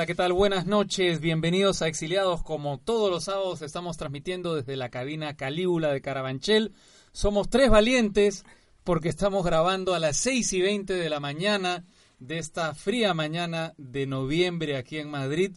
Hola, ¿qué tal? Buenas noches, bienvenidos a Exiliados. Como todos los sábados estamos transmitiendo desde la cabina Calígula de Carabanchel. Somos tres valientes porque estamos grabando a las 6 y 20 de la mañana de esta fría mañana de noviembre aquí en Madrid.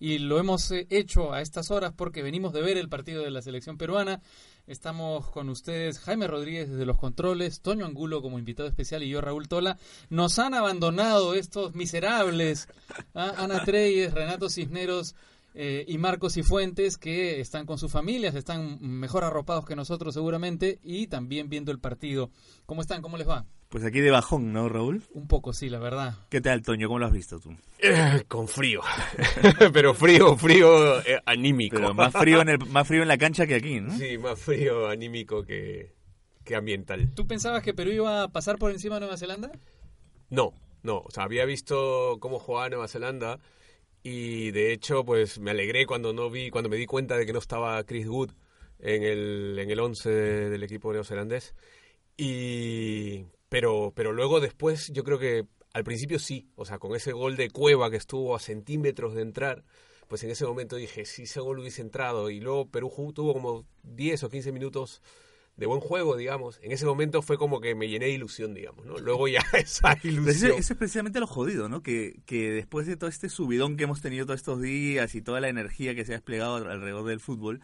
Y lo hemos eh, hecho a estas horas porque venimos de ver el partido de la selección peruana Estamos con ustedes Jaime Rodríguez desde los controles, Toño Angulo como invitado especial y yo Raúl Tola. Nos han abandonado estos miserables, ¿ah? Ana Treyes, Renato Cisneros eh, y Marcos y Fuentes que están con sus familias, están mejor arropados que nosotros seguramente y también viendo el partido. ¿Cómo están? ¿Cómo les va? Pues aquí de bajón, ¿no, Raúl? Un poco, sí, la verdad. ¿Qué tal, Toño? ¿Cómo lo has visto tú? Eh, con frío. Pero frío, frío eh, anímico. Pero más frío, en el, más frío en la cancha que aquí, ¿no? Sí, más frío anímico que, que ambiental. ¿Tú pensabas que Perú iba a pasar por encima de Nueva Zelanda? No, no. O sea, había visto cómo jugaba Nueva Zelanda y de hecho, pues me alegré cuando no vi, cuando me di cuenta de que no estaba Chris Wood en el, en el 11 del equipo neozelandés. Y pero, pero luego después yo creo que al principio sí, o sea, con ese gol de Cueva que estuvo a centímetros de entrar, pues en ese momento dije, si ese gol hubiese entrado y luego Perú tuvo como 10 o 15 minutos de buen juego, digamos, en ese momento fue como que me llené de ilusión, digamos, ¿no? Luego ya esa ilusión. Ese, ese, es precisamente lo jodido, ¿no? Que, que después de todo este subidón que hemos tenido todos estos días y toda la energía que se ha desplegado alrededor del fútbol,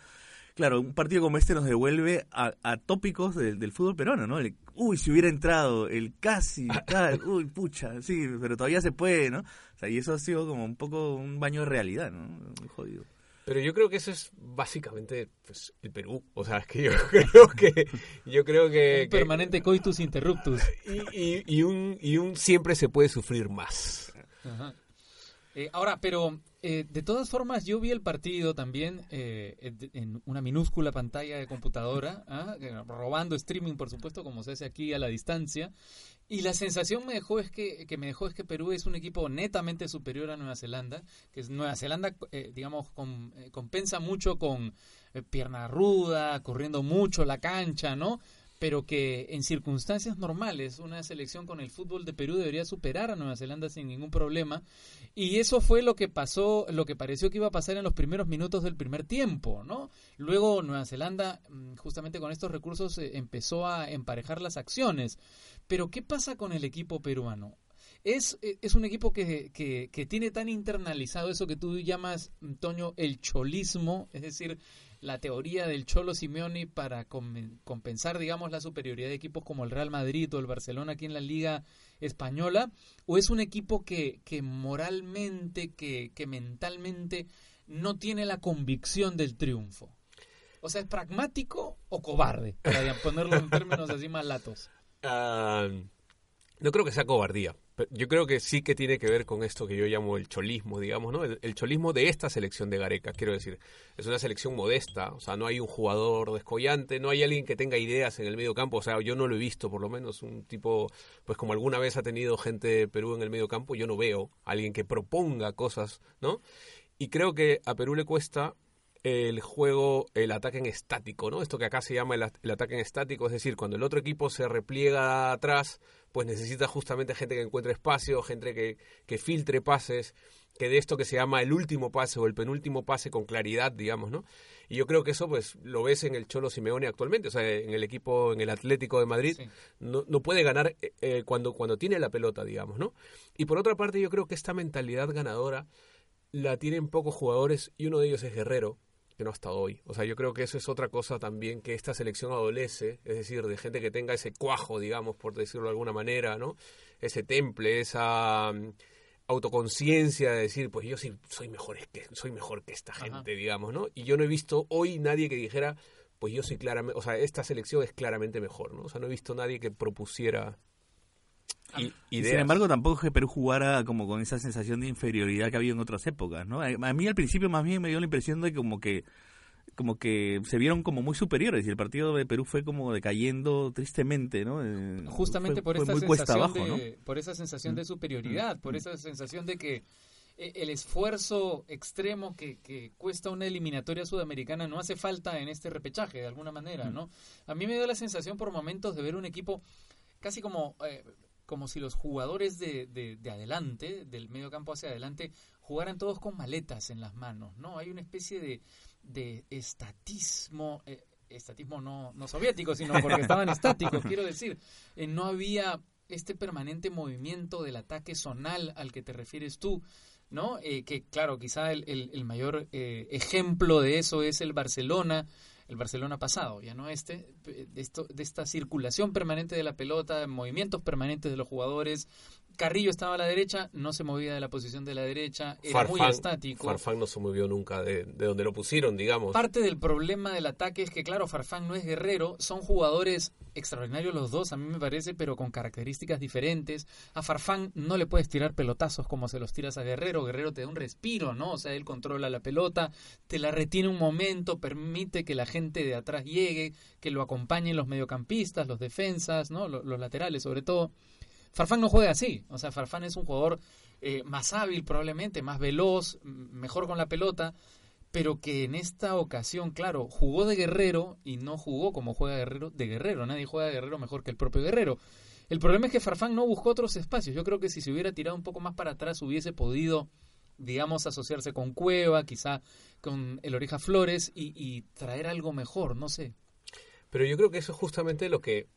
Claro, un partido como este nos devuelve a, tópicos del fútbol peruano, ¿no? El, uy, si hubiera entrado, el casi, tal, uy, pucha, sí, pero todavía se puede, ¿no? O sea, y eso ha sido como un poco un baño de realidad, ¿no? Muy jodido. Pero yo creo que eso es básicamente pues, el Perú. O sea, es que yo creo que... Yo creo que, un permanente coitus interruptus. Y, y, un, y un siempre se puede sufrir más. Ajá. Eh, ahora, pero eh, de todas formas, yo vi el partido también eh, en una minúscula pantalla de computadora, ¿ah? robando streaming, por supuesto, como se hace aquí a la distancia. Y la sensación me dejó es que, que me dejó es que Perú es un equipo netamente superior a Nueva Zelanda, que es Nueva Zelanda, digamos, compensa mucho con pierna ruda, corriendo mucho la cancha, ¿no? Pero que en circunstancias normales una selección con el fútbol de Perú debería superar a Nueva Zelanda sin ningún problema. Y eso fue lo que pasó, lo que pareció que iba a pasar en los primeros minutos del primer tiempo, ¿no? Luego Nueva Zelanda, mm, justamente con estos recursos, eh, empezó a emparejar las acciones. Pero ¿qué pasa con el equipo peruano? Es, eh, es un equipo que, que, que tiene tan internalizado eso que tú llamas, Antonio, el cholismo, es decir, la teoría del Cholo Simeone para compensar, digamos, la superioridad de equipos como el Real Madrid o el Barcelona aquí en la Liga Española? ¿O es un equipo que, que moralmente, que, que mentalmente no tiene la convicción del triunfo? O sea, ¿es pragmático o cobarde? Para ponerlo en términos así más latos. Ah, no creo que sea cobardía. Yo creo que sí que tiene que ver con esto que yo llamo el cholismo, digamos, ¿no? El, cholismo de esta selección de Gareca, quiero decir. Es una selección modesta, o sea, no hay un jugador descollante, no hay alguien que tenga ideas en el medio campo, o sea, yo no lo he visto, por lo menos, un tipo, pues como alguna vez ha tenido gente de Perú en el medio campo, yo no veo alguien que proponga cosas, ¿no? Y creo que a Perú le cuesta el juego, el ataque en estático, ¿no? Esto que acá se llama el, el ataque en estático, es decir, cuando el otro equipo se repliega atrás, pues necesita justamente gente que encuentre espacio, gente que, que filtre pases, que de esto que se llama el último pase o el penúltimo pase con claridad, digamos, ¿no? Y yo creo que eso pues lo ves en el Cholo Simeone actualmente, o sea, en el equipo, en el Atlético de Madrid, no, no, puede ganar eh, eh, cuando, cuando tiene la pelota, digamos, ¿no? Y por otra parte yo creo que esta mentalidad ganadora la tienen pocos jugadores y uno de ellos es Guerrero, que no hasta hoy. O sea, yo creo que eso es otra cosa también que esta selección adolece, es decir, de gente que tenga ese cuajo, digamos, por decirlo de alguna manera, ¿no? Ese temple, esa autoconciencia de decir, pues yo sí soy mejor que soy mejor que esta gente, digamos, ¿no? Y yo no he visto hoy nadie que dijera, pues yo soy claramente, o sea, esta selección es claramente mejor, ¿no? O sea, no he visto nadie que propusiera y, sin embargo, tampoco es que Perú jugara como con esa sensación de inferioridad que había en otras épocas, ¿no? A mí al principio más bien me dio la impresión de como que como que se vieron como muy superiores y el partido de Perú fue como decayendo tristemente, ¿no? Eh, Justamente por, esta sensación de, por esa sensación de superioridad, por esa sensación de que eh, el esfuerzo extremo que, que, cuesta una eliminatoria sudamericana no hace falta en este repechaje, de alguna manera, ¿no? A mí me dio la sensación por momentos de ver un equipo casi como... Eh, como si los jugadores de, de, de, adelante, del medio campo hacia adelante, jugaran todos con maletas en las manos, ¿no? Hay una especie de, de estatismo, eh, estatismo no, no soviético, sino porque estaban estáticos, quiero decir, eh, no había este permanente movimiento del ataque zonal al que te refieres tú, ¿no? Eh, que claro, quizá el, el, mayor ejemplo de eso es el Barcelona, el Barcelona pasado, ya no este, de, esto, de esta circulación permanente de la pelota, movimientos permanentes de los jugadores, Carrillo estaba a la derecha, no se movía de la posición de la derecha, era muy estático. Farfán no se movió nunca de, donde lo pusieron, digamos. Parte del problema del ataque es que, claro, Farfán no es guerrero, son jugadores extraordinarios los dos, a mí me parece, pero con características diferentes. A Farfán no le puedes tirar pelotazos como se los tiras a Guerrero, Guerrero te da un respiro, ¿no? O sea, él controla la pelota, te la retiene un momento, permite que la gente de atrás llegue, que lo acompañen los mediocampistas, los defensas, ¿no? los laterales sobre todo. Farfán no juega así. O sea, Farfán es un jugador eh, más hábil probablemente, más veloz, mejor con la pelota, pero que en esta ocasión, claro, jugó de guerrero y no jugó como juega guerrero de guerrero. Nadie juega de guerrero mejor que el propio guerrero. El problema es que Farfán no buscó otros espacios. Yo creo que si se hubiera tirado un poco más para atrás hubiese podido, digamos, asociarse con Cueva, quizá con el Oreja Flores y, y traer algo mejor, no sé. Pero yo creo que eso es justamente lo que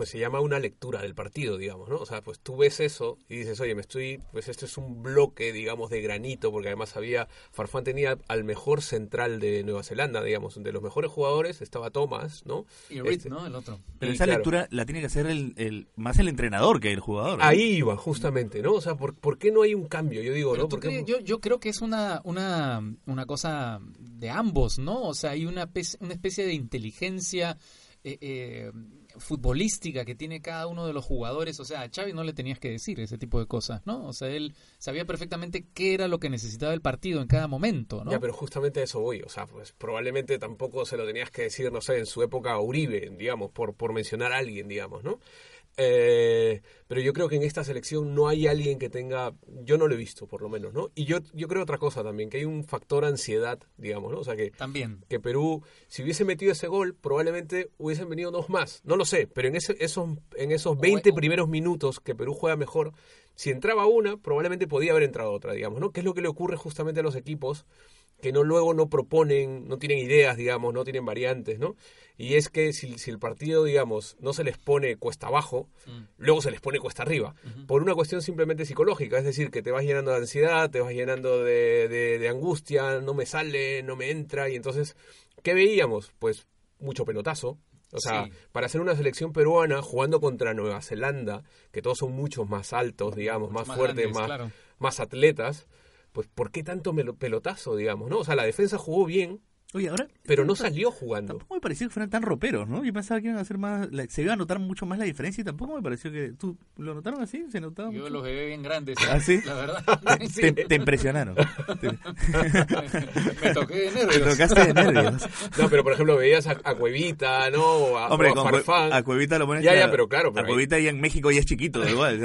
pues se llama una lectura del partido, digamos, ¿no? O sea, pues tú ves eso y dices, oye, me estoy, pues este es un bloque, digamos, de granito, porque además había, Farfán tenía al mejor central de Nueva Zelanda, digamos, de los mejores jugadores estaba Thomas, ¿no? Y Reed, este, ¿no? El otro. Pero esa lectura la tiene que hacer el, más el entrenador que el jugador. Ahí iba, justamente, ¿no? O sea, ¿por, ¿por qué no hay un cambio? Yo digo, ¿no? Porque... Yo, yo creo que es una, una, una cosa de ambos, ¿no? O sea, hay una, una especie de inteligencia eh, eh, futbolística que tiene cada uno de los jugadores. O sea, a Xavi no le tenías que decir ese tipo de cosas, ¿no? O sea, él sabía perfectamente qué era lo que necesitaba el partido en cada momento, ¿no? Ya, pero justamente eso voy. O sea, pues probablemente tampoco se lo tenías que decir, no sé, en su época a Uribe, digamos, por, por mencionar a alguien, digamos, ¿no? Eh, pero yo creo que en esta selección no hay alguien que tenga, yo no lo he visto por lo menos, ¿no? Y yo, yo creo otra cosa también, que hay un factor ansiedad, digamos, ¿no? O sea que, también. que Perú, si hubiese metido ese gol, probablemente hubiesen venido dos más, no lo sé, pero en, ese, esos, en esos 20 primeros minutos que Perú juega mejor, si entraba una, probablemente podía haber entrado otra, digamos, ¿no? Que es lo que le ocurre justamente a los equipos que no luego no proponen, no tienen ideas, digamos, no tienen variantes, ¿no? Y es que si, si el partido, digamos, no se les pone cuesta abajo, mm. luego se les pone cuesta arriba, por una cuestión simplemente psicológica, es decir, que te vas llenando de ansiedad, te vas llenando de, de, angustia, no me sale, no me entra, y entonces, ¿qué veíamos? Pues mucho pelotazo, o sea, para hacer una selección peruana jugando contra Nueva Zelanda, que todos son muchos más altos, digamos, más, fuertes, más, más atletas, pues ¿por qué tanto pelotazo, digamos, no? O sea, la defensa jugó bien, Oye, ahora. Pero no salió jugando. Tampoco me pareció que fueran tan roperos, ¿no? Yo pensaba que iban a hacer más. se iba a notar mucho más la diferencia y tampoco me pareció que. ¿Tú lo notaron así? ¿Se notaba Yo los veo bien grandes. ¿Ah, sí? La verdad. Te, impresionaron. me toqué de nervios. Te tocaste de nervios. No, pero por ejemplo, veías a, Cuevita, ¿no? A, Hombre, a, Farfán. a Cuevita lo pones. Ya, ya, pero claro. a Cuevita ya en México ya es chiquito, igual.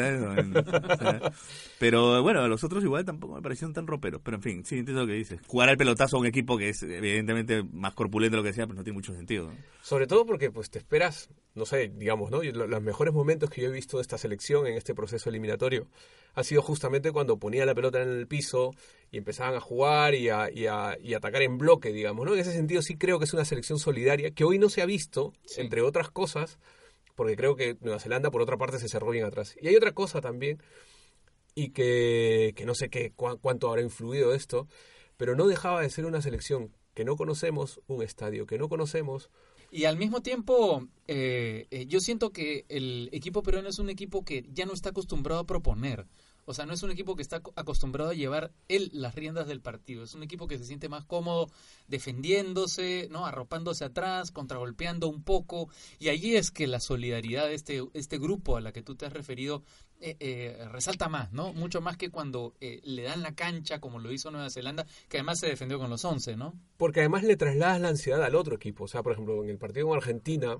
pero bueno, los otros igual tampoco me parecieron tan roperos. Pero en fin, sí entiendo lo que dices. Jugar al pelotazo a un equipo que es evidentemente más corpulento lo que sea, pero no tiene mucho sentido. Sobre todo porque pues te esperas, no sé, digamos, ¿no? Los mejores momentos que yo he visto de esta selección en este proceso eliminatorio ha sido justamente cuando ponía la pelota en el piso y empezaban a jugar y a, y a, atacar en bloque, digamos, ¿no? En ese sentido sí creo que es una selección solidaria que hoy no se ha visto, entre otras cosas, porque creo que Nueva Zelanda por otra parte se cerró bien atrás. Y hay otra cosa también, y que, que no sé qué, cuánto habrá influido esto, pero no dejaba de ser una selección que no conocemos, un estadio que no conocemos. Y al mismo tiempo, eh, eh, yo siento que el equipo peruano es un equipo que ya no está acostumbrado a proponer. O sea, no es un equipo que está co- acostumbrado a llevar él las riendas del partido. Es un equipo que se siente más cómodo defendiéndose, ¿no? Arropándose atrás, contragolpeando un poco. Y allí es que la solidaridad de este, este grupo a la que tú te has referido eh, eh, resalta más, ¿no? Mucho más que cuando eh, le dan la cancha, como lo hizo Nueva Zelanda, que además se defendió con los 11, ¿no? Porque además le trasladas la ansiedad al otro equipo. O sea, por ejemplo, en el partido con Argentina,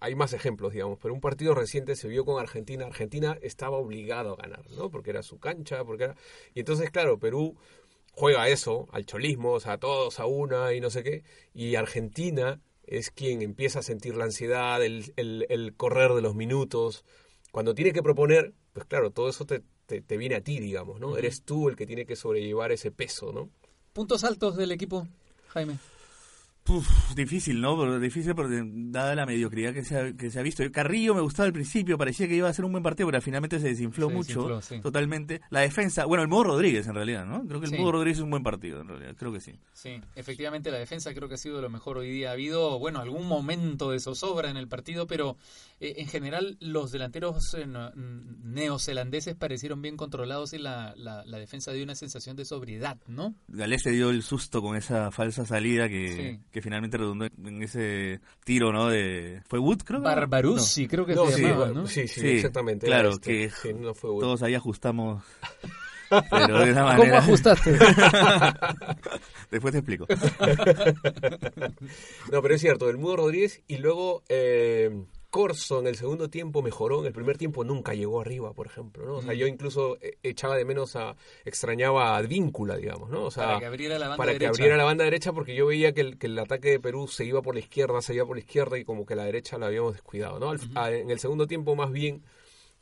hay más ejemplos, digamos, pero un partido reciente se vio con Argentina. Argentina estaba obligado a ganar, ¿no? Porque era su cancha, porque era... Y entonces, claro, Perú juega a eso, al cholismo, o sea, todos a una y no sé qué. Y Argentina es quien empieza a sentir la ansiedad, el- el correr de los minutos. Cuando tiene que proponer, pues claro, todo eso te, te, te viene a ti, digamos, ¿no? Eres tú el que tiene que sobrellevar ese peso, ¿no? Puntos altos del equipo, Jaime. Uf, difícil, ¿no? Pero difícil porque dada la mediocridad que se, ha, que se ha visto. Carrillo me gustaba al principio, parecía que iba a ser un buen partido, pero finalmente se desinfló Se mucho, desinfló, sí. totalmente. La defensa, bueno, el Modo Rodríguez en realidad, ¿no? Creo que el Sí. Modo Rodríguez es un buen partido, en realidad, creo que sí. Sí, efectivamente la defensa creo que ha sido de lo mejor hoy día. Ha habido, bueno, algún momento de zozobra en el partido, pero eh, en general los delanteros eh, no- neozelandeses parecieron bien controlados y la, la, la defensa dio una sensación de sobriedad, ¿no? Galés se dio el susto con esa falsa salida que, Sí. que finalmente redundó en ese tiro, ¿no? De ¿Fue Wood, creo? Barbaruzzi, creo que No, se sí, llamaba, ¿no? sí, sí, Sí, exactamente. claro, este. que Sí, no fue No, bueno. Todos ahí ajustamos. Pero de esa ¿Cómo manera. ajustaste? Después te explico. No, pero es cierto, el Mudo Rodríguez y luego eh, Corso en el segundo tiempo mejoró, en el primer tiempo nunca llegó arriba, por ejemplo, ¿no? O sea, yo incluso eh, echaba de menos a, extrañaba a Advíncula, digamos, ¿no? O sea, Para que abriera la banda para que derecha. abriera la banda derecha porque yo veía que el, que el ataque de Perú se iba por la izquierda, se iba por la izquierda y como que la derecha la habíamos descuidado, ¿no? Al- a- en el segundo tiempo más bien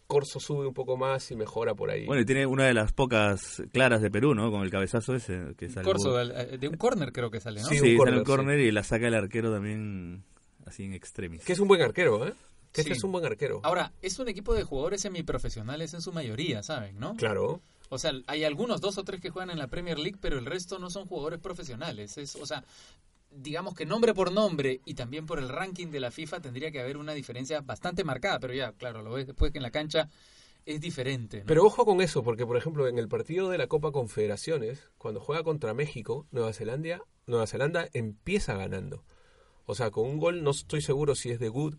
Corso sube un poco más y mejora por ahí. Bueno, y tiene una de las pocas claras de Perú, ¿no? Con el cabezazo ese que sale. Corso, de, de un córner creo que sale, ¿no? Sí, Sí, un sale córner, un córner y la saca el arquero también así en extremis. que es un buen arquero, ¿eh? Que este es un buen arquero. Ahora, es un equipo de jugadores semiprofesionales en su mayoría, ¿saben? ¿no? Claro. O sea, hay algunos, dos o tres que juegan en la Premier League, pero el resto no son jugadores profesionales. Es, o sea, digamos que nombre por nombre y también por el ranking de la FIFA tendría que haber una diferencia bastante marcada, pero ya, claro, lo ves después que en la cancha es diferente. ¿no? Pero ojo con eso, porque por ejemplo en el partido de la Copa Confederaciones, cuando juega contra México, Nueva Zelanda, Nueva Zelanda empieza ganando. O sea, con un gol no estoy seguro si es de Good.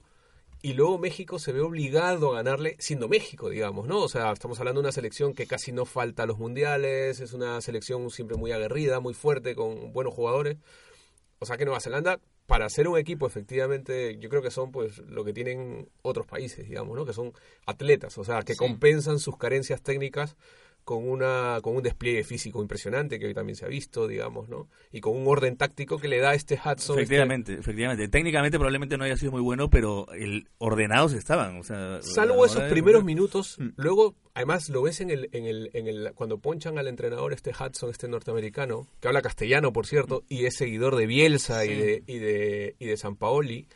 Y luego México se ve obligado a ganarle, siendo México, digamos, ¿no? O sea, estamos hablando de una selección que casi no falta a los mundiales, es una selección siempre muy aguerrida, muy fuerte, con buenos jugadores. O sea que Nueva Zelanda, para ser un equipo, efectivamente, yo creo que son pues lo que tienen otros países, digamos, ¿no? Que son atletas, o sea, que Sí. compensan sus carencias técnicas con una con un despliegue físico impresionante que hoy también se ha visto, digamos, ¿no? Y con un orden táctico que le da este Hudson. este- Efectivamente, efectivamente. Técnicamente probablemente no haya sido muy bueno, pero el ordenados estaban. O sea, Salvo esos primeros minutos, Mm. luego, además lo ves en el, en el, en el, cuando ponchan al entrenador este Hudson, este norteamericano, que habla castellano, por cierto, y es seguidor de Bielsa y de, y de, y de San Paoli,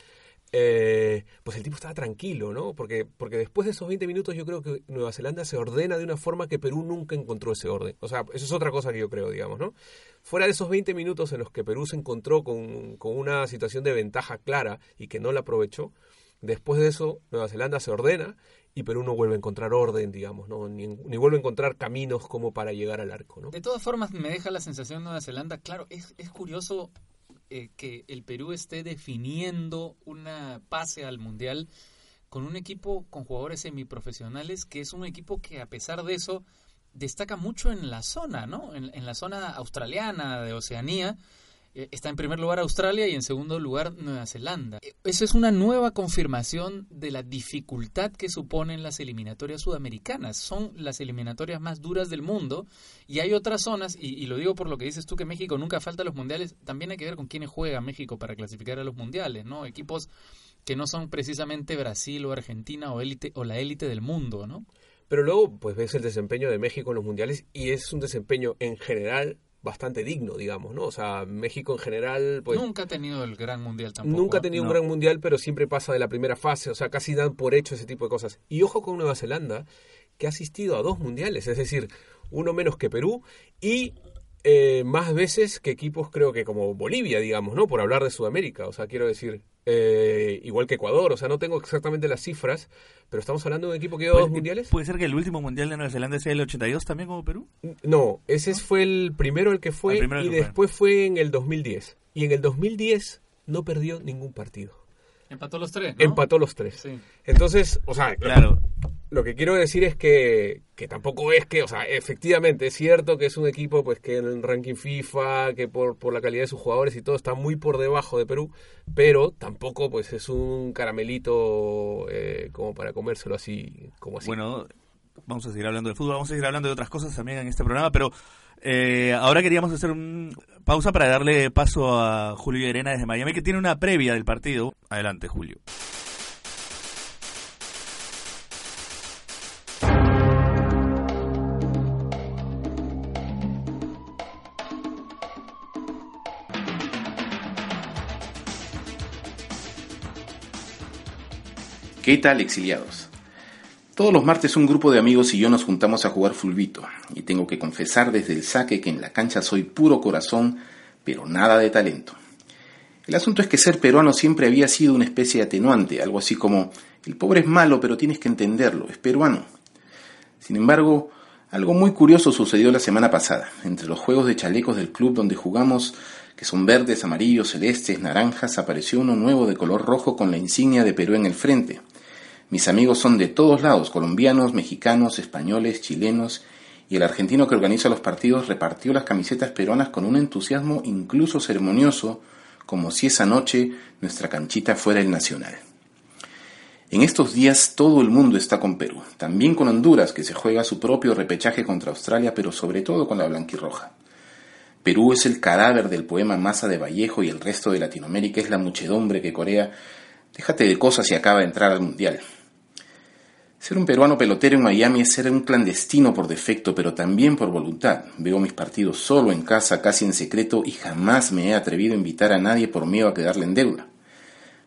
eh, pues el tipo estaba tranquilo, ¿no? Porque, porque después de esos 20 minutos yo creo que Nueva Zelanda se ordena de una forma que Perú nunca encontró ese orden. O sea, eso es otra cosa que yo creo, digamos, ¿no? Fuera de esos 20 minutos en los que Perú se encontró con, con una situación de ventaja clara y que no la aprovechó, después de eso Nueva Zelanda se ordena y Perú no vuelve a encontrar orden, digamos, ¿no? Ni, ni vuelve a encontrar caminos como para llegar al arco, ¿no? De todas formas, me deja la sensación Nueva Zelanda. Claro, es, es curioso eh, que el Perú esté definiendo una pase al Mundial con un equipo con jugadores semiprofesionales, que es un equipo que a pesar de eso destaca mucho en la zona, ¿no? En, en la zona australiana de Oceanía. Eh, Está en primer lugar Australia y en segundo lugar Nueva Zelanda. Eh, Eso es una nueva confirmación de la dificultad que suponen las eliminatorias sudamericanas. Son las eliminatorias más duras del mundo y hay otras zonas, y, lo digo por lo que dices tú que México nunca falta a los mundiales, también hay que ver con quiénes juega México para clasificar a los mundiales, ¿no? Equipos que no son precisamente Brasil o Argentina o, élite, o la élite del mundo, ¿no? Pero luego, pues ves el desempeño de México en los mundiales y es un desempeño en general bastante digno, digamos, ¿no? O sea, México en general, pues... nunca ha tenido el gran mundial tampoco. Nunca ha tenido No. un gran mundial, pero siempre pasa de la primera fase, o sea, casi dan por hecho ese tipo de cosas. Y ojo con Nueva Zelanda, que ha asistido a dos mundiales, es decir, uno menos que Perú y eh, más veces que equipos, creo que como Bolivia, digamos, ¿no? Por hablar de Sudamérica, o sea, quiero decir, eh, igual que Ecuador. O sea, no tengo exactamente las cifras, pero estamos hablando de un equipo que dio dos mundiales. ¿Puede ser que el último mundial de Nueva Zelanda sea el 82 también como Perú? No, ese fue el primero el que fue El y después fue en el 2010. Y en el 2010 no perdió ningún partido. Empató los tres. ¿no? Empató los tres. Sí. Entonces, o sea, Claro. Lo que quiero decir es que, que tampoco es que, o sea, efectivamente es cierto que es un equipo pues que en el ranking FIFA, que por, por la calidad de sus jugadores y todo está muy por debajo de Perú, pero tampoco pues es un caramelito eh, como para comérselo así, como así. Bueno, vamos a seguir hablando de fútbol, vamos a seguir hablando de otras cosas también en este programa, pero eh, ahora queríamos hacer una pausa para darle paso a Julio Arena desde Miami, que tiene una previa del partido. Adelante, Julio. ¿Qué tal, exiliados? Todos los martes un grupo de amigos y yo nos juntamos a jugar fulbito, y tengo que confesar desde el saque que en la cancha soy puro corazón, pero nada de talento. El asunto es que ser peruano siempre había sido una especie de atenuante, algo así como, el pobre es malo, pero tienes que entenderlo, es peruano. Sin embargo, algo muy curioso sucedió la semana pasada. Entre los juegos de chalecos del club donde jugamos, que son verdes, amarillos, celestes, naranjas, apareció uno nuevo de color rojo con la insignia de Perú en el frente. Mis amigos son de todos lados, colombianos, mexicanos, españoles, chilenos, y el argentino que organiza los partidos repartió las camisetas peruanas con un entusiasmo incluso ceremonioso, como si esa noche nuestra canchita fuera el nacional. En estos días todo el mundo está con Perú, también con Honduras, que se juega su propio repechaje contra Australia, pero sobre todo con la blanquirroja. Perú es el cadáver del poema Masa de Vallejo y el resto de Latinoamérica es la muchedumbre que Corea, déjate de cosas y acaba de entrar al Mundial. Ser un peruano pelotero en Miami es ser un clandestino por defecto, pero también por voluntad. Veo mis partidos solo en casa, casi en secreto, y jamás me he atrevido a invitar a nadie por miedo a quedarle en deuda.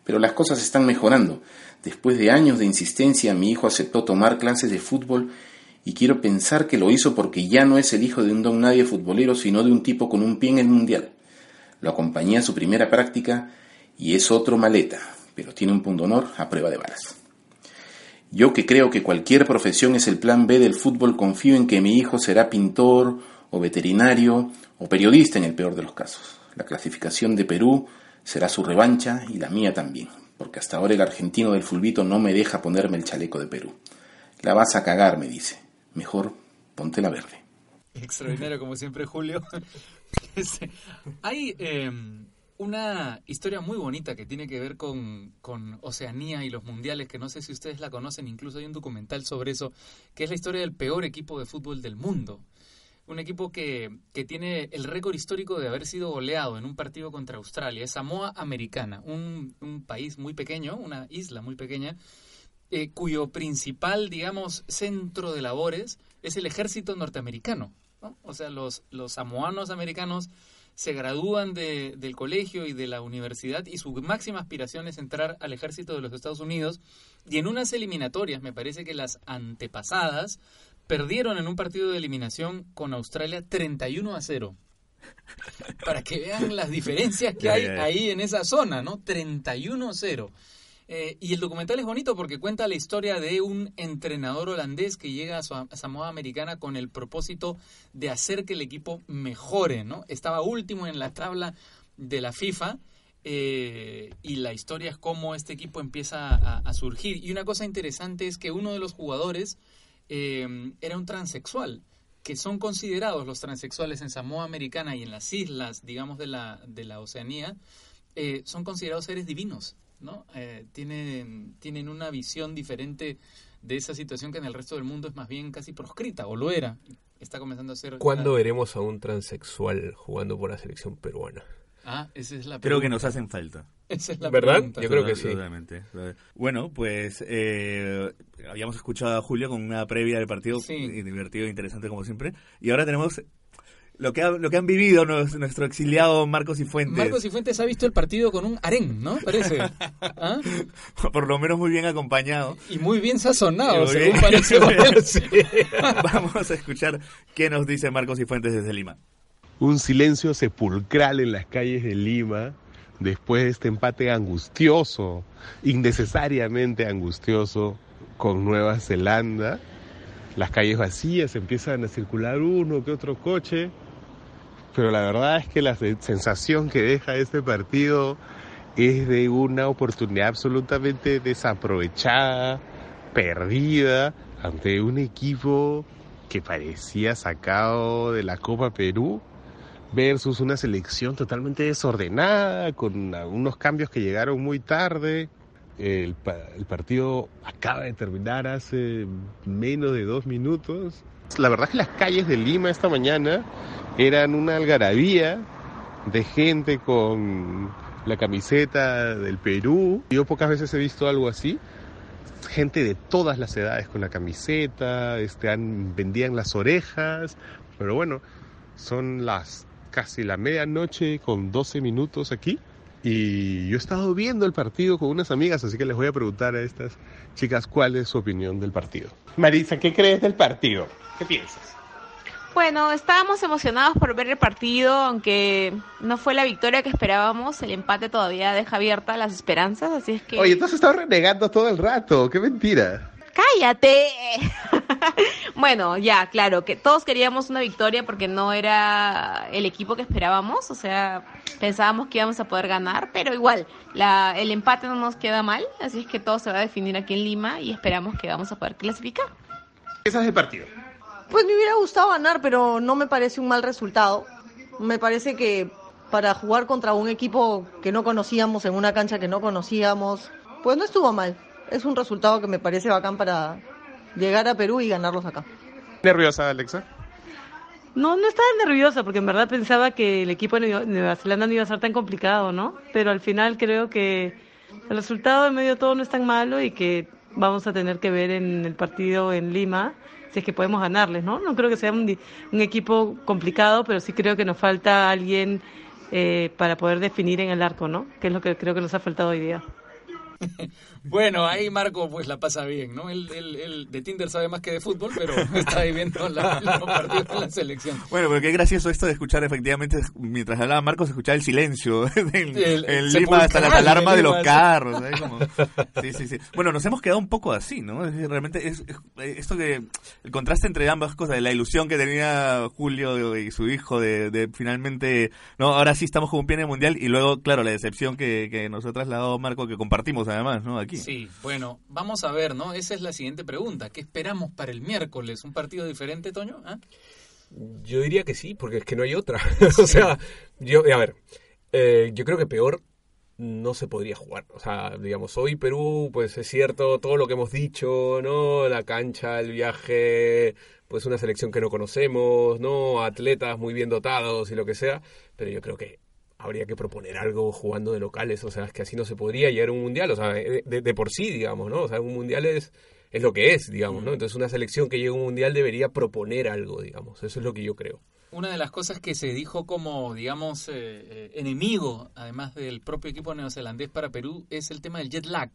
Pero las cosas están mejorando. Después de años de insistencia, mi hijo aceptó tomar clases de fútbol y quiero pensar que lo hizo porque ya no es el hijo de un don nadie futbolero, sino de un tipo con un pie en el mundial. Lo acompañé a su primera práctica y es otro maleta, pero tiene un punto honor a prueba de balas. Yo que creo que cualquier profesión es el plan B del fútbol, confío en que mi hijo será pintor o veterinario o periodista en el peor de los casos. La clasificación de Perú será su revancha y la mía también, porque hasta ahora el argentino del fulbito no me deja ponerme el chaleco de Perú. La vas a cagar, me dice. Mejor ponte la verde. Extraordinario, como siempre, Julio. Hay eh, una historia muy bonita que tiene que ver con, con Oceanía y los mundiales, que no sé si ustedes la conocen, incluso hay un documental sobre eso, que es la historia del peor equipo de fútbol del mundo. Un equipo que, que tiene el récord histórico de haber sido goleado en un partido contra Australia. Es Samoa Americana, un, un país muy pequeño, una isla muy pequeña, eh, cuyo principal, digamos, centro de labores es el ejército norteamericano. ¿no? O sea, los, los samoanos americanos se gradúan de- del colegio y de la universidad y su máxima aspiración es entrar al ejército de los Estados Unidos. Y en unas eliminatorias, me parece que las antepasadas, perdieron en un partido de eliminación con Australia 31 a 0. Para que vean las diferencias que hay ahí en esa zona, ¿no? 31 a 0. Eh, y el documental es bonito porque cuenta la historia de un entrenador holandés que llega a, Samoa Americana con el propósito de hacer que el equipo mejore, ¿no? Estaba último en la tabla de la FIFA eh, y la historia es cómo este equipo empieza a, a surgir. Y una cosa interesante es que uno de los jugadores eh, era un transexual, que son considerados los transexuales en Samoa Americana y en las islas, digamos, de la, de la Oceanía, eh, son considerados seres divinos, ¿no? Eh, tienen, tienen una visión diferente de esa situación que en el resto del mundo es más bien casi proscrita, o lo era. Está comenzando a ser... ¿Cuándo veremos a un transexual jugando por la selección peruana? Ah, esa es la Creo que pregunta. nos hacen falta. Esa es la ¿Verdad? pregunta. Yo creo que sí. Totalmente. Bueno, pues eh, habíamos escuchado a Julio con una previa del partido Sí. divertido e interesante como siempre. Y ahora tenemos lo que, ha- lo que han vivido nos- nuestro exiliado Marcos y Fuentes. Marcos y Fuentes ha visto el partido con un harén, ¿no? Parece. ¿Ah? Por lo menos muy bien acompañado. Y muy bien sazonado, Muy según bien. parece. Vamos a escuchar qué nos dice Marcos y Fuentes desde Lima. un silencio sepulcral en las calles de Lima, después de este empate angustioso, innecesariamente angustioso con Nueva Zelanda. Las calles vacías, empiezan a circular uno que otro coche, pero la verdad es que la sensación que deja este partido es de una oportunidad absolutamente desaprovechada, perdida, ante un equipo que parecía sacado de la Copa Perú versus una selección totalmente desordenada, con unos cambios que llegaron muy tarde. El, el, partido acaba de terminar hace menos de dos minutos. La verdad es que las calles de Lima esta mañana eran una algarabía de gente con la camiseta del Perú. Yo pocas veces he visto algo así. Gente de todas las edades con la camiseta, este, vendían las orejas, pero bueno, son las casi la medianoche con 12 minutos aquí. Y yo he estado viendo el partido con unas amigas, así que les voy a preguntar a estas chicas cuál es su opinión del partido. Marisa, ¿qué crees del partido? ¿Qué piensas? Bueno, estábamos emocionados por ver el partido, aunque no fue la victoria que esperábamos. El empate todavía deja abiertas las esperanzas, así es que. Oye, entonces estás renegando todo el rato. ¡Qué mentira! cállate. bueno, ya, claro, que todos queríamos una victoria porque no era el equipo que esperábamos, o sea, pensábamos que íbamos a poder ganar, pero igual, la, el empate no nos queda mal, así es que todo se va a definir aquí en Lima y esperamos que vamos a poder clasificar. ¿Qué sabes del partido? Pues me hubiera gustado ganar, pero no me parece un mal resultado. Me parece que para jugar contra un equipo que no conocíamos, en una cancha que no conocíamos, pues no estuvo mal es un resultado que me parece bacán para llegar a Perú y ganarlos acá. ¿Nerviosa, Alexa? No, no estaba nerviosa porque en verdad pensaba que el equipo de Nueva Zelanda no iba a ser tan complicado, ¿no? Pero al final creo que el resultado en medio de todo no es tan malo y que vamos a tener que ver en el partido en Lima que podemos ganarles, ¿no? No creo que sea un, equipo complicado, pero sí creo que nos falta alguien eh, para poder definir en el arco, ¿no? Que es lo que creo que nos ha faltado hoy día. Bueno, ahí Marco pues la pasa bien, ¿no? Él, de Tinder sabe más que de fútbol, pero está viviendo la, los partidos de la selección. Bueno, pero qué gracioso esto de escuchar efectivamente, mientras hablaba Marco, se escuchaba el silencio en, Lima hasta las alarmas de los carros. sí, sí, sí. Bueno, nos hemos quedado un poco así, ¿no? realmente es, esto que, el contraste entre ambas cosas, la ilusión que tenía Julio y su hijo de, finalmente, no, ahora sí estamos con un pie en el mundial y luego, claro, la decepción que, que nos ha trasladado Marco, que compartimos además, ¿no? Aquí. Sí, bueno, vamos a ver, ¿no? Esa es la siguiente pregunta. ¿Qué esperamos para el miércoles? ¿Un partido diferente, Toño? ¿Ah? Yo diría que sí, porque es que no hay otra. o sea, yo, a ver, eh, yo creo que peor no se podría jugar. O sea, digamos, hoy Perú, pues es cierto todo lo que hemos dicho, ¿no? La cancha, el viaje, pues una selección que no conocemos, ¿no? Atletas muy bien dotados y lo que sea, pero yo creo que habría que proponer algo jugando de locales, o sea, es que así no se podría llegar a un mundial, o sea, de, por sí, digamos, ¿no? O sea, un mundial es, es lo que es, digamos, ¿no? Entonces una selección que llegue a un mundial debería proponer algo, digamos, eso es lo que yo creo. Una de las cosas que se dijo como, digamos, eh, eh, enemigo, además del propio equipo neozelandés para Perú, es el tema del jet lag,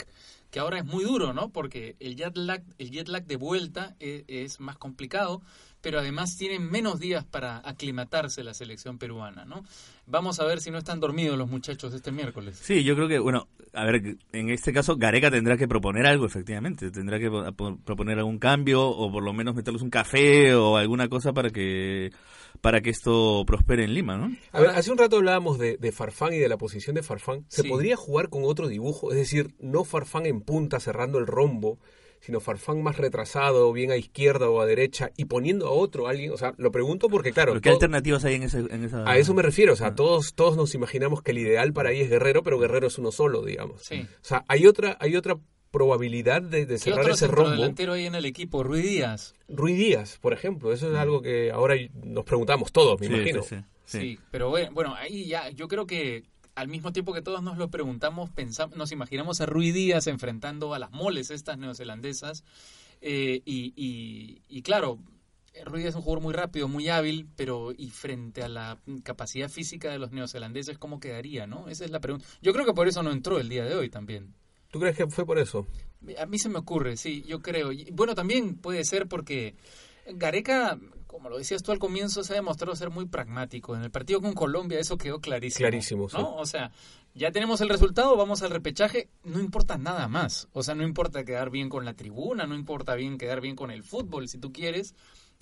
que ahora es muy duro, ¿no? Porque el jet lag, el jet lag de vuelta es, es más complicado pero además tienen menos días para aclimatarse la selección peruana, ¿no? Vamos a ver si no están dormidos los muchachos este miércoles. Sí, yo creo que, bueno, a ver, en este caso Gareca tendrá que proponer algo, efectivamente, tendrá que proponer algún cambio o por lo menos meterles un café o alguna cosa para que para que esto prospere en Lima, ¿no? A ver, hace un rato hablábamos de, Farfán y de la posición de Farfán. ¿Se podría jugar con otro dibujo? Es decir, no Farfán en punta cerrando el rombo, sino Farfán más retrasado, bien a izquierda o a derecha, y poniendo a otro alguien, o sea, lo pregunto porque, claro... ¿Qué alternativas hay en, esa...? A eso me refiero, o sea, ah. todos, todos nos imaginamos que el ideal para ahí es Guerrero, pero Guerrero es uno solo, digamos. Sí. O sea, hay otra, hay otra probabilidad de, de cerrar ese rombo. delantero hay en el equipo? Ruiz Díaz. Ruiz Díaz, por ejemplo, eso es algo que ahora nos preguntamos todos, me imagino. Sí, sí, pero bueno, bueno, ahí ya, yo creo que al mismo tiempo que todos nos lo preguntamos, pensamos, nos imaginamos a Rui Díaz enfrentando a las moles estas neozelandesas. Eh, y, claro, Rui Díaz es un jugador muy rápido, muy hábil, pero y frente a la capacidad física de los neozelandeses, ¿cómo quedaría? no Esa es la pregunta. Yo creo que por eso no entró el día de hoy también. ¿Tú crees que fue por eso? A mí se me ocurre, sí, yo creo. bueno, también puede ser porque Gareca como lo decías tú al comienzo, se ha demostrado ser muy pragmático. En el partido con Colombia eso quedó clarísimo. Clarísimo, sí. ¿no? O sea, ya tenemos el resultado, vamos al repechaje, no importa nada más. O sea, no importa quedar bien con la tribuna, no importa bien quedar bien con el fútbol, si tú quieres.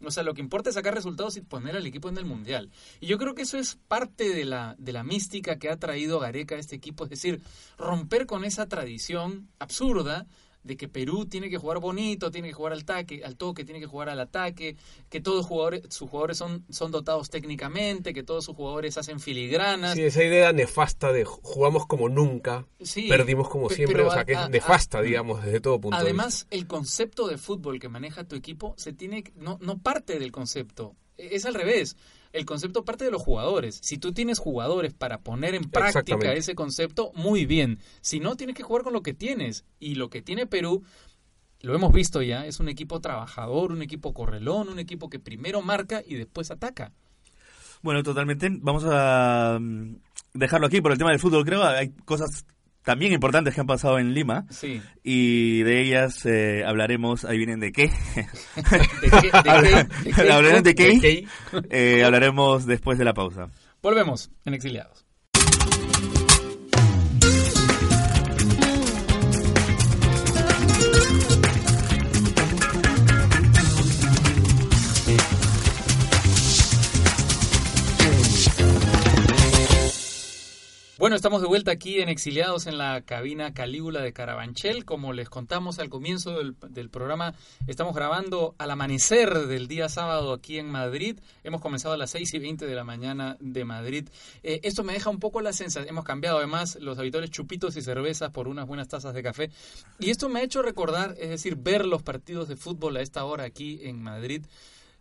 O sea, lo que importa es sacar resultados y poner al equipo en el mundial. Y yo creo que eso es parte de la, de la mística que ha traído Gareca a este equipo, es decir, romper con esa tradición absurda de que Perú tiene que jugar bonito, tiene que jugar al ataque, al toque, tiene que jugar al ataque, que todos jugadores, sus jugadores son, son dotados técnicamente, que todos sus jugadores hacen filigranas. Sí, esa idea nefasta de jugamos como nunca, Sí, perdimos como siempre, o sea, que a- es nefasta, digamos, desde todo punto de Además, el concepto de fútbol que maneja tu equipo se tiene no, no parte del concepto, e- es al revés. El concepto parte de los jugadores. Si tú tienes jugadores para poner en práctica ese concepto, muy bien. Si no, tienes que jugar con lo que tienes. Y lo que tiene Perú, lo hemos visto ya, es un equipo trabajador, un equipo correlón, un equipo que primero marca y después ataca. Bueno, totalmente. Vamos a mm, dejarlo aquí por el tema del fútbol, creo. Hay cosas también importantes que han pasado en Lima Sí. y de ellas eh, hablaremos, ahí vienen de qué. ¿De qué? Hablaremos de qué. ¿De qué? Eh, hablaremos después de la pausa. Volvemos en Exiliados. Bueno, estamos de vuelta aquí en Exiliados en la cabina Calígula de Carabanchel. Como les contamos al comienzo del, programa, estamos grabando al amanecer del día sábado aquí en Madrid. Hemos comenzado a las 6 y 20 de la mañana de Madrid. Eh, esto me deja un poco la sensación, hemos cambiado además los habituales chupitos y cervezas por unas buenas tazas de café. Y esto me ha hecho recordar, es decir, ver los partidos de fútbol a esta hora aquí en Madrid.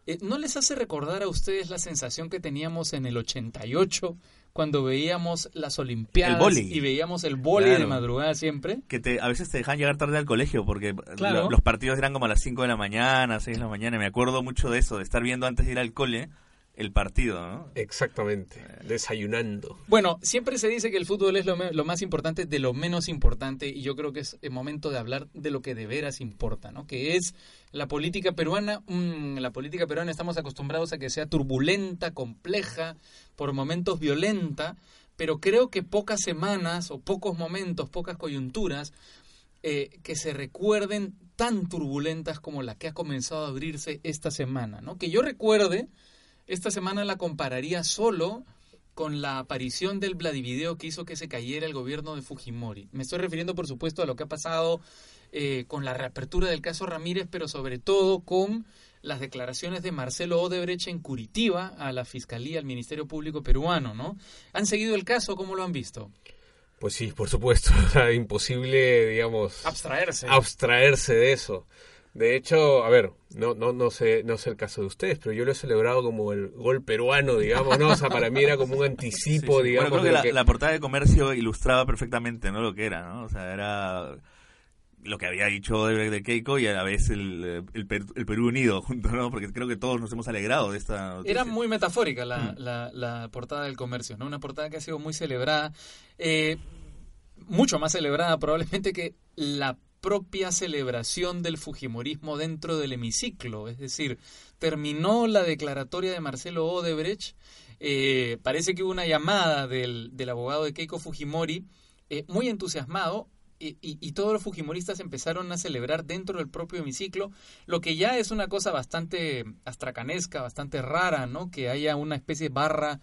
Eh, ¿No les hace recordar a ustedes la sensación que teníamos en el 88 cuando veíamos las Olimpiadas y veíamos el vóley de Claro. madrugada siempre? Que te, a veces te dejan llegar tarde al colegio porque Claro. lo- los partidos eran como a las 5 de la mañana, 6 de la mañana. Me acuerdo mucho de eso, de estar viendo antes de ir al cole el partido, ¿no? Exactamente, desayunando. Bueno, siempre se dice que el fútbol es lo, me- lo más importante de lo menos importante y yo creo que es el momento de hablar de lo que de veras importa, ¿no? Que es la política peruana. Mm, la política peruana estamos acostumbrados a que sea turbulenta, compleja, por momentos violenta, pero creo que pocas semanas o pocos momentos, pocas coyunturas eh, que se recuerden tan turbulentas como la que ha comenzado a abrirse esta semana, ¿no? Que yo recuerde, esta semana la compararía solo con la aparición del Vladivideo que hizo que se cayera el gobierno de Fujimori. Me estoy refiriendo, por supuesto, a lo que ha pasado eh, con la reapertura del caso Ramírez, pero sobre todo con las declaraciones de Marcelo Odebrecht en Curitiba a la Fiscalía, al Ministerio Público peruano, ¿no? ¿Han seguido el caso? ¿Cómo lo han visto? Pues sí, por supuesto, imposible, digamos, Abstraerse. abstraerse de eso. De hecho, a ver, no, no, no sé, no sé el caso de ustedes, pero yo lo he celebrado como el gol peruano, digamos, ¿no? O sea, para mí era como un anticipo, Sí, sí. digamos, Bueno, creo la, que- la portada de comercio ilustraba perfectamente no lo que era, ¿no? O sea, era lo que había dicho de, de Keiko y a la vez el, el, Perú, el Perú unido junto, ¿no? Porque creo que todos nos hemos alegrado de esta noticia. Era muy metafórica la, Mm. la, la portada del comercio, ¿no? Una portada que ha sido muy celebrada, eh, mucho más celebrada probablemente que la propia celebración del Fujimorismo dentro del hemiciclo. Es decir, terminó la declaratoria de Marcelo Odebrecht, eh, parece que hubo una llamada del, del abogado de Keiko Fujimori, eh, muy entusiasmado, y, y- todos los fujimoristas empezaron a celebrar dentro del propio hemiciclo, lo que ya es una cosa bastante astracanesca, bastante rara, ¿no? Que haya una especie de barra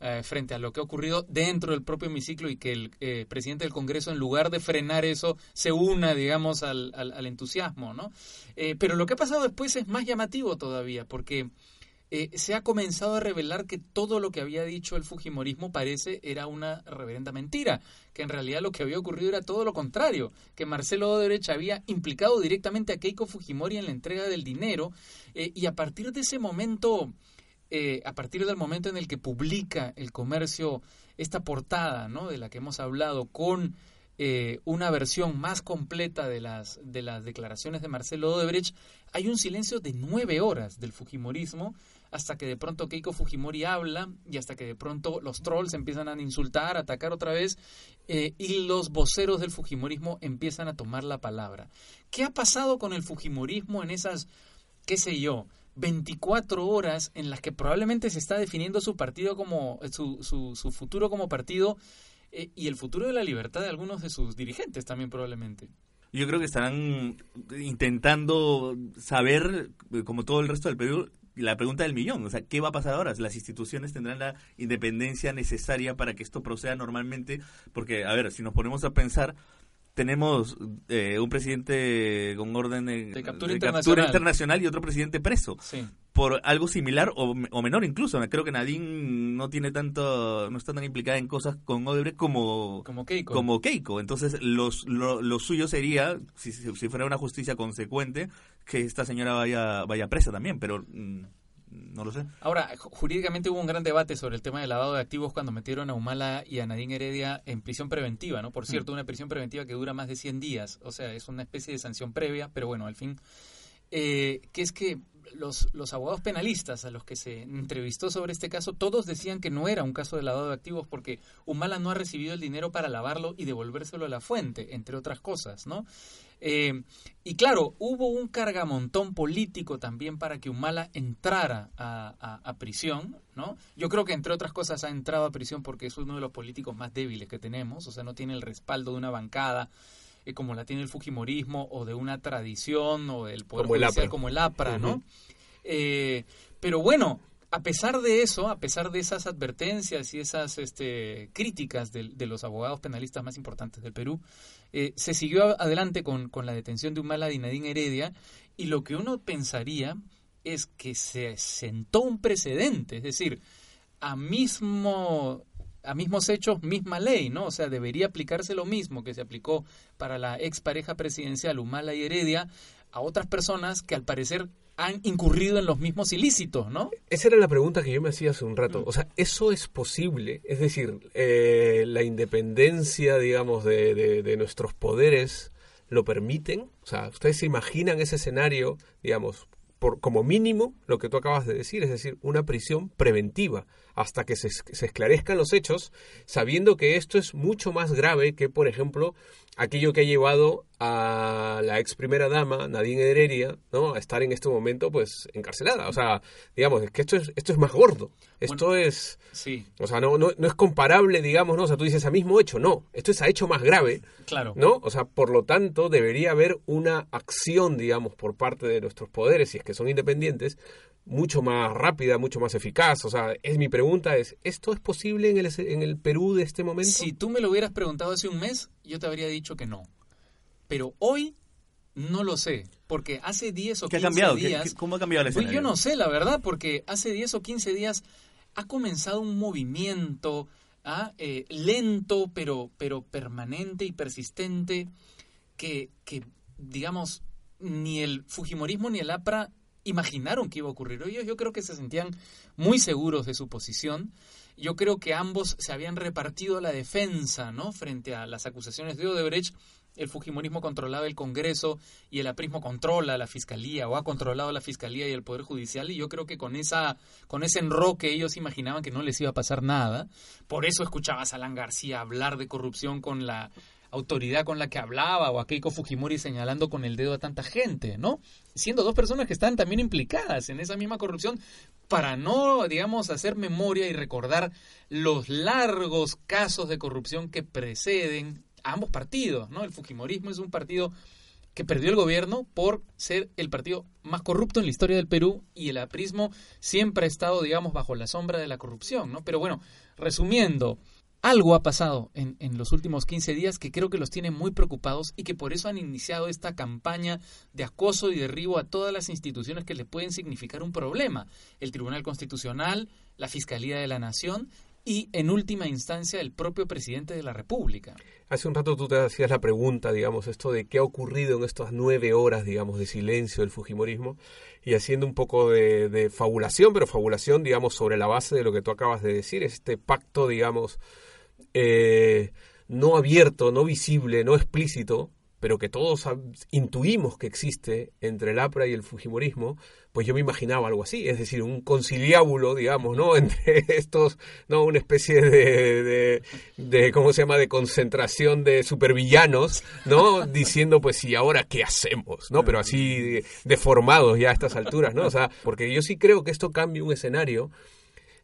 eh, frente a lo que ha ocurrido dentro del propio hemiciclo y que el eh, presidente del Congreso, en lugar de frenar eso, se una, digamos, al, al- al entusiasmo, ¿no? Eh, pero lo que ha pasado después es más llamativo todavía, porque eh, se ha comenzado a revelar que todo lo que había dicho el Fujimorismo parece era una reverenda mentira, que en realidad lo que había ocurrido era todo lo contrario, que Marcelo Odebrecht había implicado directamente a Keiko Fujimori en la entrega del dinero eh, y a partir de ese momento, eh, a partir del momento en el que publica el comercio esta portada, ¿no? De la que hemos hablado con eh, una versión más completa de las, de las declaraciones de Marcelo Odebrecht, hay un silencio de nueve horas del Fujimorismo hasta que de pronto Keiko Fujimori habla y hasta que de pronto los trolls empiezan a insultar, atacar otra vez eh, y los voceros del Fujimorismo empiezan a tomar la palabra. ¿Qué ha pasado con el Fujimorismo en esas, qué sé yo, 24 horas en las que probablemente se está definiendo su partido como su, su, su futuro como partido eh, y el futuro de la libertad de algunos de sus dirigentes también probablemente. Yo creo que estarán intentando saber, eh, como todo el resto del Perú, la pregunta del millón, o sea, ¿qué va a pasar ahora? ¿Las instituciones tendrán la independencia necesaria para que esto proceda normalmente? Porque, a ver, si nos ponemos a pensar, tenemos eh, un presidente con orden de, De captura de internacional. internacional y otro presidente preso Sí. Por algo similar o, o menor incluso. Creo que Nadine no tiene tanto, no está tan implicada en cosas con Odebrecht como Como Keiko. como Keiko. Entonces, los, lo, lo suyo sería, si, si fuera una justicia consecuente, que esta señora vaya vaya presa también, pero mm, no lo sé. Ahora, ju- jurídicamente hubo un gran debate sobre el tema del lavado de activos cuando metieron a Humala y a Nadine Heredia en prisión preventiva, ¿no? Por cierto, una prisión preventiva que dura más de 100 días, o sea, es una especie de sanción previa, pero bueno, al fin, eh, que es que los, los abogados penalistas a los que se entrevistó sobre este caso, todos decían que no era un caso de lavado de activos porque Humala no ha recibido el dinero para lavarlo y devolvérselo a la fuente, entre otras cosas, ¿no? Eh, y claro, hubo un cargamontón político también para que Humala entrara a, a- a prisión, ¿no? Yo creo que entre otras cosas ha entrado a prisión porque es uno de los políticos más débiles que tenemos, o sea, no tiene el respaldo de una bancada eh, como la tiene el Fujimorismo o de una tradición o del Poder Como el Judicial APRA. como el APRA, ¿no? Eh, pero bueno, a pesar de eso, a pesar de esas advertencias y esas este, críticas de, de los abogados penalistas más importantes del Perú, eh, se siguió adelante con, con la detención de Humala Nadine Heredia y lo que uno pensaría es que se sentó un precedente, es decir, a mismo a mismos hechos, misma ley, ¿no? O sea, debería aplicarse lo mismo que se aplicó para la expareja presidencial Humala y Heredia a otras personas que al parecer han incurrido en los mismos ilícitos, ¿no? Esa era la pregunta que yo me hacía hace un rato. O sea, ¿eso es posible? Es decir, eh, ¿la independencia, digamos, de, de- de nuestros poderes lo permiten? O sea, ¿ustedes se imaginan ese escenario, digamos, por, como mínimo lo que tú acabas de decir, es decir, una prisión preventiva hasta que se, se esclarezcan los hechos, sabiendo que esto es mucho más grave que, por ejemplo, aquello que ha llevado a la ex primera dama, Nadine Heredia, ¿no? a estar en este momento pues encarcelada. O sea, digamos, es que esto es, esto es más gordo. Esto es... Sí, O sea, no, no, no es comparable, digamos, ¿no? O sea, tú dices a mismo hecho, no. Esto es a hecho más grave, claro. ¿no? O sea, por lo tanto, debería haber una acción, digamos, por parte de nuestros poderes, si es que son independientes, mucho más rápida, mucho más eficaz. O sea, es mi pregunta es, ¿esto es posible en el, en el Perú de este momento? Si tú me lo hubieras preguntado hace un mes, yo te habría dicho que no. Pero hoy no lo sé, porque hace 10 o ¿Qué ha 15 cambiado? ¿Qué- días... qué- ¿Cómo ha cambiado el Pues escenario? yo no sé, la verdad, porque hace 10 o 15 días ha comenzado un movimiento ah, eh, lento, pero, pero permanente y persistente, que, que, digamos, ni el Fujimorismo ni el APRA imaginaron que iba a ocurrir. Ellos yo creo que se sentían muy seguros de su posición. Yo creo que ambos se habían repartido la defensa, ¿no? Frente a las acusaciones de Odebrecht. El Fujimorismo controlaba el Congreso y el aprismo controla la Fiscalía o ha controlado la Fiscalía y el Poder Judicial y yo creo que con esa con ese enroque ellos imaginaban que no les iba a pasar nada. Por eso escuchabas a Alan García hablar de corrupción con la autoridad con la que hablaba o a Keiko Fujimori señalando con el dedo a tanta gente, ¿no? Siendo dos personas que están también implicadas en esa misma corrupción para no, digamos, hacer memoria y recordar los largos casos de corrupción que preceden a ambos partidos, ¿no? El Fujimorismo es un partido que perdió el gobierno por ser el partido más corrupto en la historia del Perú y el aprismo siempre ha estado, digamos, bajo la sombra de la corrupción, ¿no? Pero bueno, resumiendo, algo ha pasado en, en, los últimos 15 días que creo que los tiene muy preocupados y que por eso han iniciado esta campaña de acoso y derribo a todas las instituciones que le pueden significar un problema. El Tribunal Constitucional, la Fiscalía de la Nación y, en última instancia, el propio presidente de la República. Hace un rato tú te hacías la pregunta, digamos, esto de qué ha ocurrido en estas nueve horas, digamos, de silencio del Fujimorismo y haciendo un poco de, de fabulación, pero fabulación, digamos, sobre la base de lo que tú acabas de decir, este pacto, digamos, eh, no abierto, no visible, no explícito, pero que todos intuimos que existe entre el APRA y el Fujimorismo, pues yo me imaginaba algo así, es decir, un conciliábulo, digamos, ¿no? Entre estos, ¿no? Una especie de, de, de, ¿cómo se llama?, de concentración de supervillanos, ¿no? Diciendo, pues, ¿y ahora qué hacemos? ¿No? Pero así deformados ya a estas alturas, ¿no? O sea, porque yo sí creo que esto cambia un escenario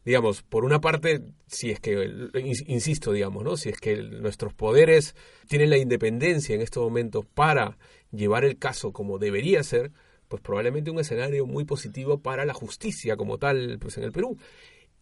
digamos, por una parte, si es que, insisto, digamos, ¿no? Si es que nuestros poderes tienen la independencia en estos momentos para llevar el caso como debería ser, pues probablemente un escenario muy positivo para la justicia como tal, pues en el Perú.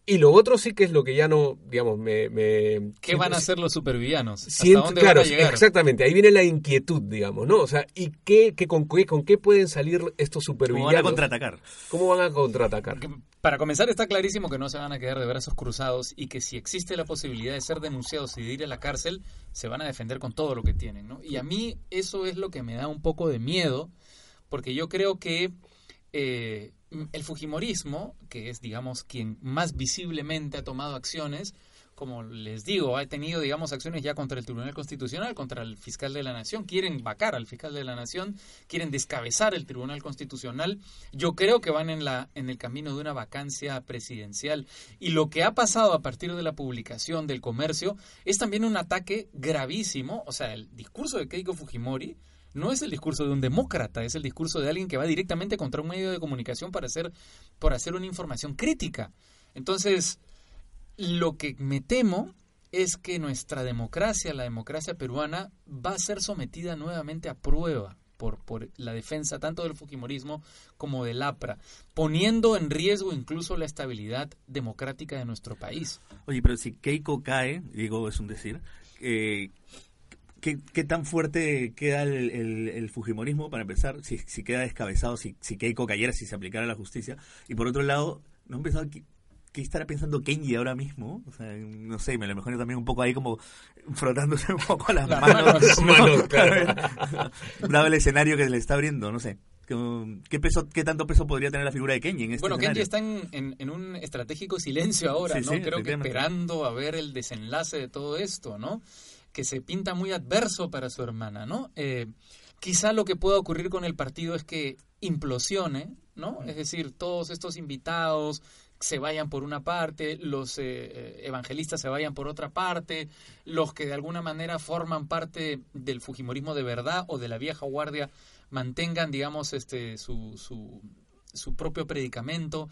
Y lo otro sí que es lo que ya no, digamos, me... me ¿Qué van a hacer los supervillanos? ¿Hasta Siento- dónde claro, van a llegar? exactamente, ahí viene la inquietud, digamos, ¿no? O sea, ¿y qué, qué, con, qué, con qué pueden salir estos ¿Cómo supervillanos? van a contraatacar? ¿Cómo van a contraatacar? Para comenzar, está clarísimo que no se van a quedar de brazos cruzados y que si existe la posibilidad de ser denunciados y de ir a la cárcel, se van a defender con todo lo que tienen, ¿no? Y a mí eso es lo que me da un poco de miedo, porque yo creo que eh, el Fujimorismo, que es, digamos, quien más visiblemente ha tomado acciones, como les digo, ha tenido, digamos, acciones ya contra el Tribunal Constitucional, contra el fiscal de la Nación, quieren vacar al fiscal de la Nación, quieren descabezar el Tribunal Constitucional. Yo creo que van en la en el camino de una vacancia presidencial y lo que ha pasado a partir de la publicación del comercio es también un ataque gravísimo, o sea, el discurso de Keiko Fujimori no es el discurso de un demócrata, es el discurso de alguien que va directamente contra un medio de comunicación para hacer, por hacer una información crítica. Entonces, lo que me temo es que nuestra democracia, la democracia peruana, va a ser sometida nuevamente a prueba por, por la defensa tanto del Fujimorismo como del APRA, poniendo en riesgo incluso la estabilidad democrática de nuestro país. Oye, pero si Keiko cae, digo, es un decir, eh, ¿qué, qué tan fuerte queda el, el- el Fujimorismo, para empezar? Si, si queda descabezado, si, si Keiko cayera, si se aplicara la justicia. Y por otro lado, ¿no han pensado que... ¿Qué estará pensando Kenji ahora mismo? O sea, no sé, me lo imagino también un poco ahí como frotándose un poco las Las manos. ¿no? Manos, claro. Dado el escenario que le está abriendo, no sé. ¿Qué, peso, ¿Qué tanto peso podría tener la figura de Kenji en este Bueno, Kenji está en, en- en un estratégico silencio ahora, Sí, ¿no? sí, Creo que esperando a ver el desenlace de todo esto, ¿no? Que se pinta muy adverso para su hermana, ¿no? Eh, quizá lo que pueda ocurrir con el partido es que implosione, ¿no? Es decir, todos estos invitados se vayan por una parte, los eh, eh, evangelistas se vayan por otra parte, los que de alguna manera forman parte del Fujimorismo de verdad o de la vieja guardia mantengan, digamos, este su, su, su propio predicamento,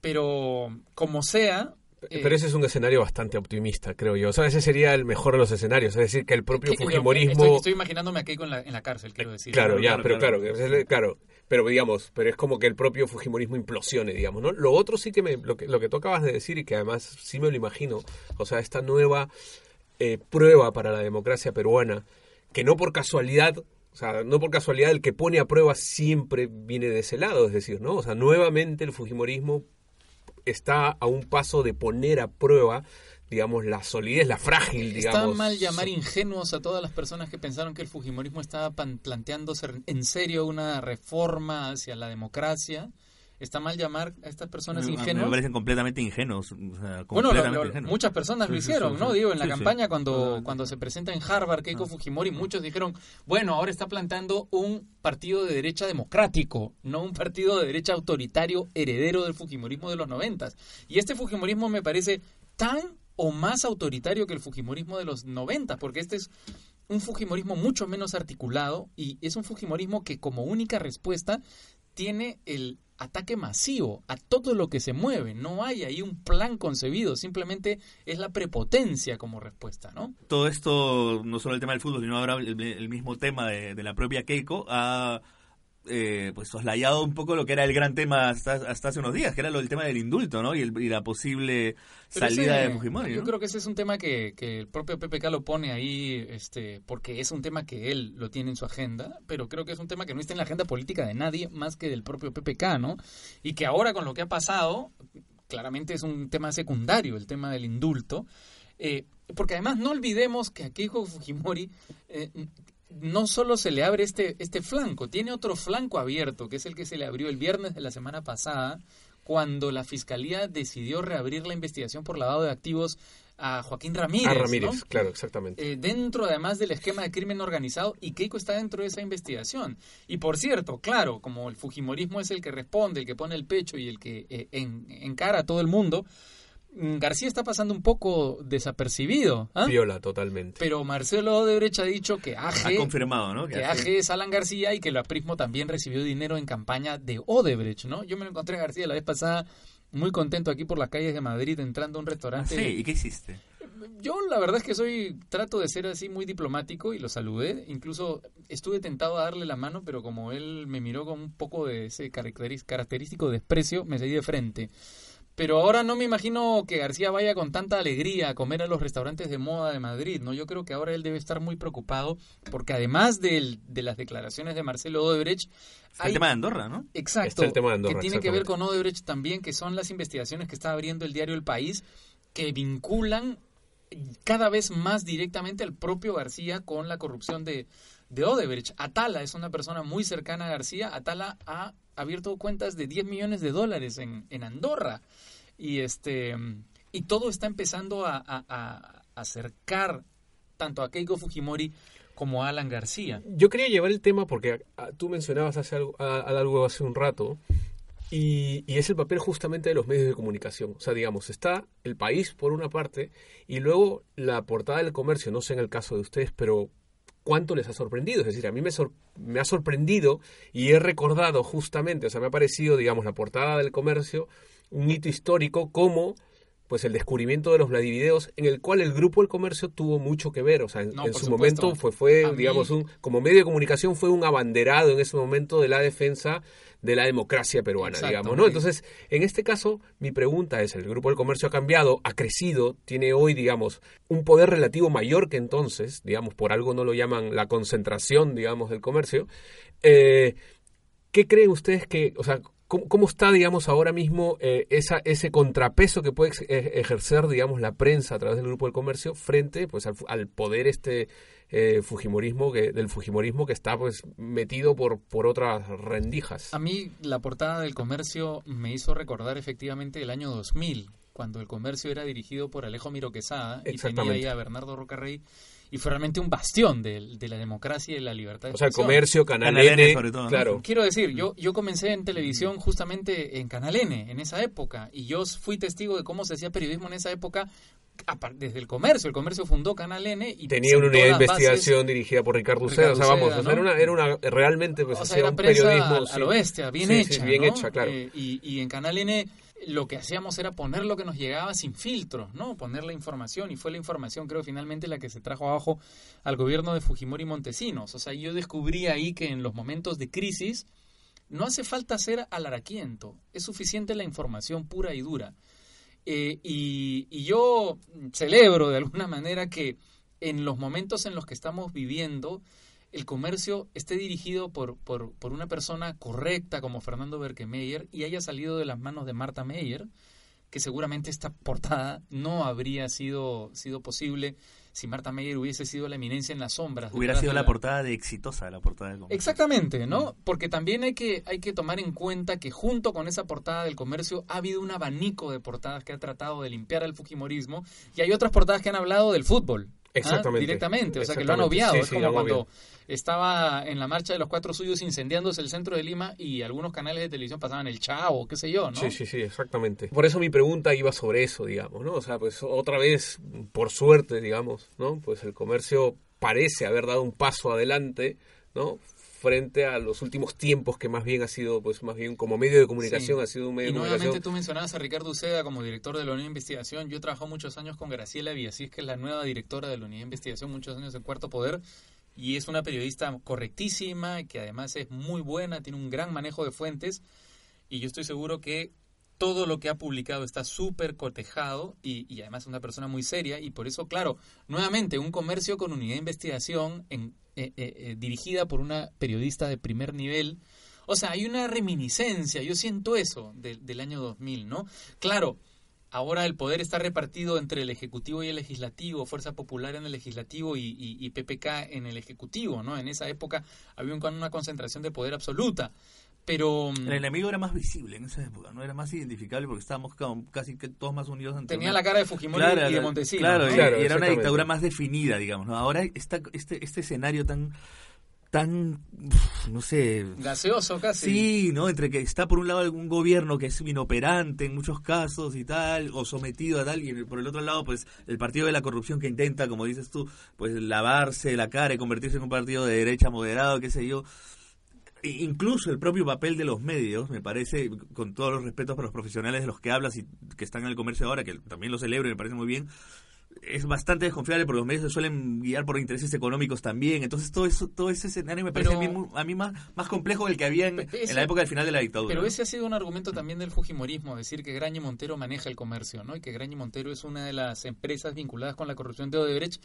pero como sea... eh, Pero ese es un escenario bastante optimista, creo yo. O sea, ese sería el mejor de los escenarios. Es decir, que el propio que- Fujimorismo... Estoy, estoy imaginándome a Keiko en la, en la cárcel, quiero decir. Claro, Claro, ya, pero claro. claro, pero digamos, pero es como que el propio Fujimorismo implosione, digamos, ¿no? Lo otro sí que me, lo que, lo que tú acabas de decir y que además sí me lo imagino, o sea, esta nueva eh, prueba para la democracia peruana, que no por casualidad, o sea, no por casualidad el que pone a prueba siempre viene de ese lado, es decir, ¿no? O sea, nuevamente el Fujimorismo está a un paso de poner a prueba, digamos, la solidez, la frágil, digamos. Está mal llamar ingenuos a todas las personas que pensaron que el Fujimorismo estaba planteándose en serio una reforma hacia la democracia. Está mal llamar a estas personas Me- Me parecen completamente ingenuos. o sea, Bueno, lo- completamente lo- ingenuos. muchas personas lo Sí, sí, hicieron, sí, ¿no? Digo, en la campaña cuando, Ah. cuando se presenta en Harvard Keiko Fujimori, muchos dijeron, bueno, ahora está plantando un partido de derecha democrático, no un partido de derecha autoritario heredero del Fujimorismo de los noventas. Y este Fujimorismo me parece tan o más autoritario que el Fujimorismo de los noventas, porque este es un Fujimorismo mucho menos articulado y es un Fujimorismo que como única respuesta tiene el ataque masivo a todo lo que se mueve. No hay ahí un plan concebido, simplemente es la prepotencia como respuesta, ¿no? Todo esto, no solo el tema del fútbol, sino ahora el, mismo tema de, de la propia Keiko, ha eh, pues soslayado un poco lo que era el gran tema hasta, hasta hace unos días, que era lo, el tema del indulto, ¿no? Y, el- y la posible Pero salida ese- de Fujimori, Yo ¿no? creo que ese es un tema que, que el propio PPK lo pone ahí, este, porque es un tema que él lo tiene en su agenda, pero creo que es un tema que no está en la agenda política de nadie más que del propio PPK, ¿no? Y que ahora con lo que ha pasado, claramente es un tema secundario, el tema del indulto, eh, porque además no olvidemos que a Keiko Fujimori eh, no solo se le abre este, este flanco, tiene otro flanco abierto, que es el que se le abrió el viernes de la semana pasada, cuando la fiscalía decidió reabrir la investigación por lavado de activos a Joaquín Ramírez. A Ramírez, ¿no? claro, exactamente. Eh, dentro además del esquema de crimen organizado y Keiko está dentro de esa investigación. Y por cierto, claro, como el Fujimorismo es el que responde, el que pone el pecho y el que eh, en- encara a todo el mundo, García está pasando un poco desapercibido. ¿ah? Viola totalmente. Pero Marcelo Odebrecht ha dicho que Ha AG, confirmado, ¿no? que hace- AG es Alan García y que el aprismo también recibió dinero en campaña de Odebrecht, ¿no? Yo me lo encontré a García la vez pasada muy contento aquí por las calles de Madrid entrando a un Ah, restaurante. sí, ¿y qué hiciste? Yo la verdad es que soy trato de ser así muy diplomático y lo saludé. Incluso estuve tentado a darle la mano, pero como él me miró con un poco de ese característico desprecio, me seguí de frente. Pero ahora no me imagino que García vaya con tanta alegría a comer a los restaurantes de moda de Madrid, ¿no? Yo creo que ahora él debe estar muy preocupado porque además del- de las declaraciones de Marcelo Odebrecht, Está el tema de Andorra, ¿no? Exacto. Está el tema de Andorra, que tiene que ver con Odebrecht también, que son las investigaciones que está abriendo el diario El País, que vinculan cada vez más directamente al propio García con la corrupción de, de Odebrecht. Atala es una persona muy cercana a García. Atala ha abierto cuentas de 10 millones de dólares en, en Andorra. Y este y todo está empezando a, a- a acercar tanto a Keiko Fujimori como a Alan García. Yo quería llevar el tema porque ah, tú mencionabas hace algo, a- a- algo hace un rato y, y es el papel justamente de los medios de comunicación. O sea, digamos, está el país por una parte y luego la portada del comercio, no sé en el caso de ustedes, pero cuánto les ha sorprendido. Es decir, a mí me, me ha sorprendido y he recordado justamente, o sea, me ha parecido, digamos, la portada del comercio un hito histórico como pues el descubrimiento de los Vladivideos en el cual el grupo del comercio tuvo mucho que ver, o sea, en, No, en por su supuesto. momento fue fue A mí- digamos un como medio de comunicación fue un abanderado en ese momento de la defensa de la democracia peruana, Exacto. digamos, ¿no? Entonces, en este caso, mi pregunta es, el grupo del comercio ha cambiado, ha crecido, tiene hoy, digamos, un poder relativo mayor que entonces, digamos, por algo no lo llaman la concentración, digamos, del comercio. Eh, ¿Qué creen ustedes que, o sea, cómo, cómo está, digamos, ahora mismo eh, esa, ese contrapeso que puede e- ejercer, digamos, la prensa a través del grupo del comercio frente, pues, al, al poder este eh, fujimorismo que, del fujimorismo que está, pues, metido por, por otras rendijas? A mí la portada del comercio me hizo recordar efectivamente el año 2000, cuando el comercio era dirigido por Alejo Miro Quesada y tenía ahí a Bernardo Rocarrey y fue realmente un bastión de, de la democracia y la libertad de O sea, comercio, Canal, Canal N N, sobre todo, ¿no? claro. Quiero decir, yo, yo comencé en televisión justamente en Canal N, en esa época, y yo fui testigo de cómo se hacía periodismo en esa época apar- desde el comercio. El comercio fundó Canal N y Tenía una unidad de bases- investigación dirigida por Ricardo Uceda, o sea, vamos, Uceda, o sea, era, una, era una, realmente, pues, o sea, hacía era un periodismo... a, a sí. lo bestia, bien Sí, sí, hecha. bien ¿no? hecha, claro. Eh, y, y en Canal N lo que hacíamos era poner lo que nos llegaba sin filtros, ¿no? Poner la información y fue la información, creo, finalmente la que se trajo abajo al gobierno de Fujimori Montesinos. O sea, yo descubrí ahí que en los momentos de crisis no hace falta ser alaraquiento, es suficiente la información pura y dura. Eh, y, y yo celebro de alguna manera que en los momentos en los que estamos viviendo, el comercio esté dirigido por, por, por una persona correcta como Fernando Berkemeyer y haya salido de las manos de Marta Meyer, que seguramente esta portada no habría sido, sido posible si Marta Meyer hubiese sido la eminencia en las sombras. Hubiera sido de la portada de exitosa, la portada del comercio. Exactamente, ¿no? Porque también hay que, hay que tomar en cuenta que junto con esa portada del comercio ha habido un abanico de portadas que ha tratado de limpiar al fujimorismo y hay otras portadas que han hablado del fútbol. ¿Ah? Exactamente. Directamente, o sea que lo han obviado. Sí, es sí, como cuando estaba en la marcha de los cuatro suyos incendiándose el centro de Lima y algunos canales de televisión pasaban el Chavo, qué sé yo, ¿no? Sí, sí, sí, exactamente. Por eso mi pregunta iba sobre eso, digamos, ¿no? O sea, pues otra vez, por suerte, digamos, ¿no? Pues el comercio parece haber dado un paso adelante, ¿no? Frente a los últimos tiempos que más bien ha sido, pues más bien como medio de comunicación, Sí. ha sido un medio Y de nuevamente comunicación. tú mencionabas a Ricardo Uceda como director de la Unidad de Investigación. Yo he trabajado muchos años con Graciela Villasís, que es la nueva directora de la Unidad de Investigación, muchos años en Cuarto Poder. Y es una periodista correctísima, que además es muy buena, tiene un gran manejo de fuentes. Y yo estoy seguro que todo lo que ha publicado está súper cotejado y, y además es una persona muy seria. Y por eso, claro, nuevamente, un comercio con unidad de investigación en, eh, eh, eh, dirigida por una periodista de primer nivel. O sea, hay una reminiscencia, yo siento eso de- del año 2000, ¿no? Claro, ahora el poder está repartido entre el Ejecutivo y el Legislativo, Fuerza Popular en el Legislativo y, y- y PPK en el Ejecutivo, ¿no? En esa época había un- una concentración de poder absoluta. Pero mm, El enemigo era más visible en esa época, no era más identificable porque estábamos ca- casi que todos más unidos ante tenía una- la cara de Fujimori y de Montesinos. Claro, ¿no? y- Claro, y, era una dictadura más definida, digamos. ¿no? Ahora está este, este escenario tan, tan, no sé, Gaseoso casi. Sí, ¿no? Entre que está por un lado algún gobierno que es inoperante en muchos casos y tal, o sometido a tal, y por el otro lado, pues el partido de la corrupción que intenta, como dices tú, pues lavarse la cara y convertirse en un partido de derecha moderado, qué sé yo. Incluso el propio papel de los medios, me parece, con todos los respetos para los profesionales de los que hablas y que están en el comercio ahora, que también lo celebro y me parece muy bien, es bastante desconfiable porque los medios se suelen guiar por intereses económicos también. Entonces todo eso, todo ese escenario me parece Pero- a mí, a mí más, más complejo del que había en, Ese- en la época del final de la dictadura. Pero ese ha sido un argumento también del Fujimorismo, decir que Graña Montero maneja el comercio, ¿no? Y que Graña Montero es una de las empresas vinculadas con la corrupción de Odebrecht.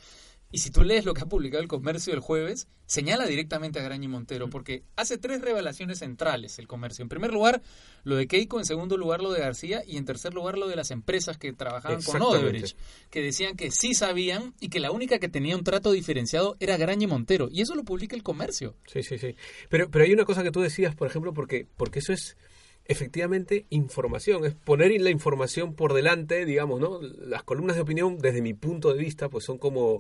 Y si tú lees lo que ha publicado el comercio el jueves, señala directamente a Graña y Montero, porque hace tres revelaciones centrales el comercio. En primer lugar, lo de Keiko, en segundo lugar, lo de García, y en tercer lugar, lo de las empresas que trabajaban con. Odebrecht, que decían que sí sabían y que la única que tenía un trato diferenciado era Graña y Montero. Y eso lo publica el comercio. Sí, sí, sí. Pero, pero hay una cosa que tú decías, por ejemplo, porque, porque eso es efectivamente información, es poner la información por delante, digamos, ¿no? Las columnas de opinión, desde mi punto de vista, pues son como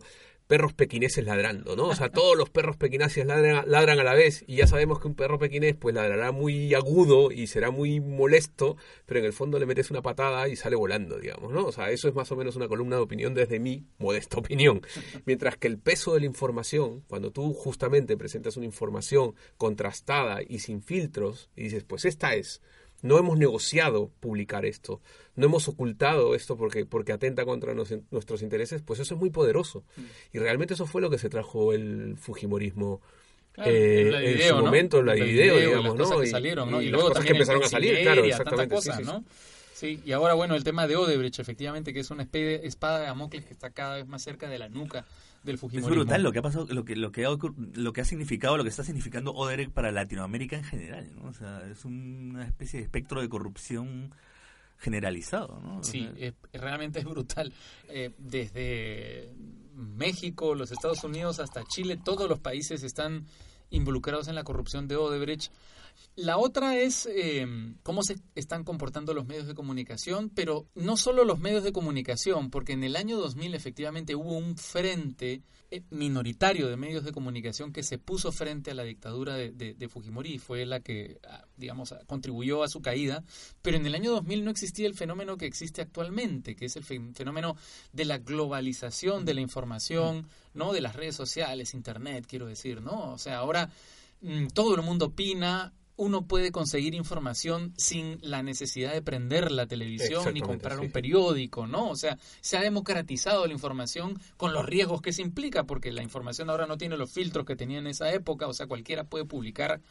perros pequineses ladrando, ¿no? O sea, todos los perros pequineses ladran, ladran a la vez y ya sabemos que un perro pequinés pues ladrará muy agudo y será muy molesto, pero en el fondo le metes una patada y sale volando, digamos, ¿no? O sea, eso es más o menos una columna de opinión desde mi modesta opinión. Mientras que el peso de la información, cuando tú justamente presentas una información contrastada y sin filtros y dices, pues esta es, no hemos negociado publicar esto, no hemos ocultado esto porque, porque atenta contra nos- nuestros intereses, pues eso es muy poderoso. Y realmente eso fue lo que se trajo el Fujimorismo Claro, eh, la en su ¿no? momento, la La video, video, digamos, las cosas ¿no? que salieron, ¿no? Y, las luego cosas que empezaron a salir, claro, exactamente. cosas, sí, sí. ¿no? Sí, y ahora, bueno, el tema de Odebrecht, efectivamente, que es una espada de Damocles que está cada vez más cerca de la nuca del Es Fujimorismo. brutal lo que ha pasado, lo que lo que ha lo que ha significado, lo que está significando Odebrecht para Latinoamérica en general, ¿no? O sea, es una especie de espectro de corrupción generalizado, ¿no? Sí, es- realmente es brutal. Eh, desde México, los Estados Unidos hasta Chile, todos los países están involucrados en la corrupción de Odebrecht. La otra es eh, cómo se están comportando los medios de comunicación, pero no solo los medios de comunicación, porque en el año 2000 efectivamente hubo un frente minoritario de medios de comunicación que se puso frente a la dictadura de, de- de Fujimori y fue la que, ah, digamos, contribuyó a su caída. Pero en el año 2000 no existía el fenómeno que existe actualmente, que es el fe- fenómeno de la globalización de la información, ¿no? De las redes sociales, internet, quiero decir, ¿no? O sea, ahora mm, todo el mundo opina, uno puede conseguir información sin la necesidad de prender la televisión ni comprar un periódico, ¿no? O sea, se ha democratizado la información con los riesgos que se implica, porque la información ahora no tiene los filtros que tenía en esa época, o sea, cualquiera puede publicar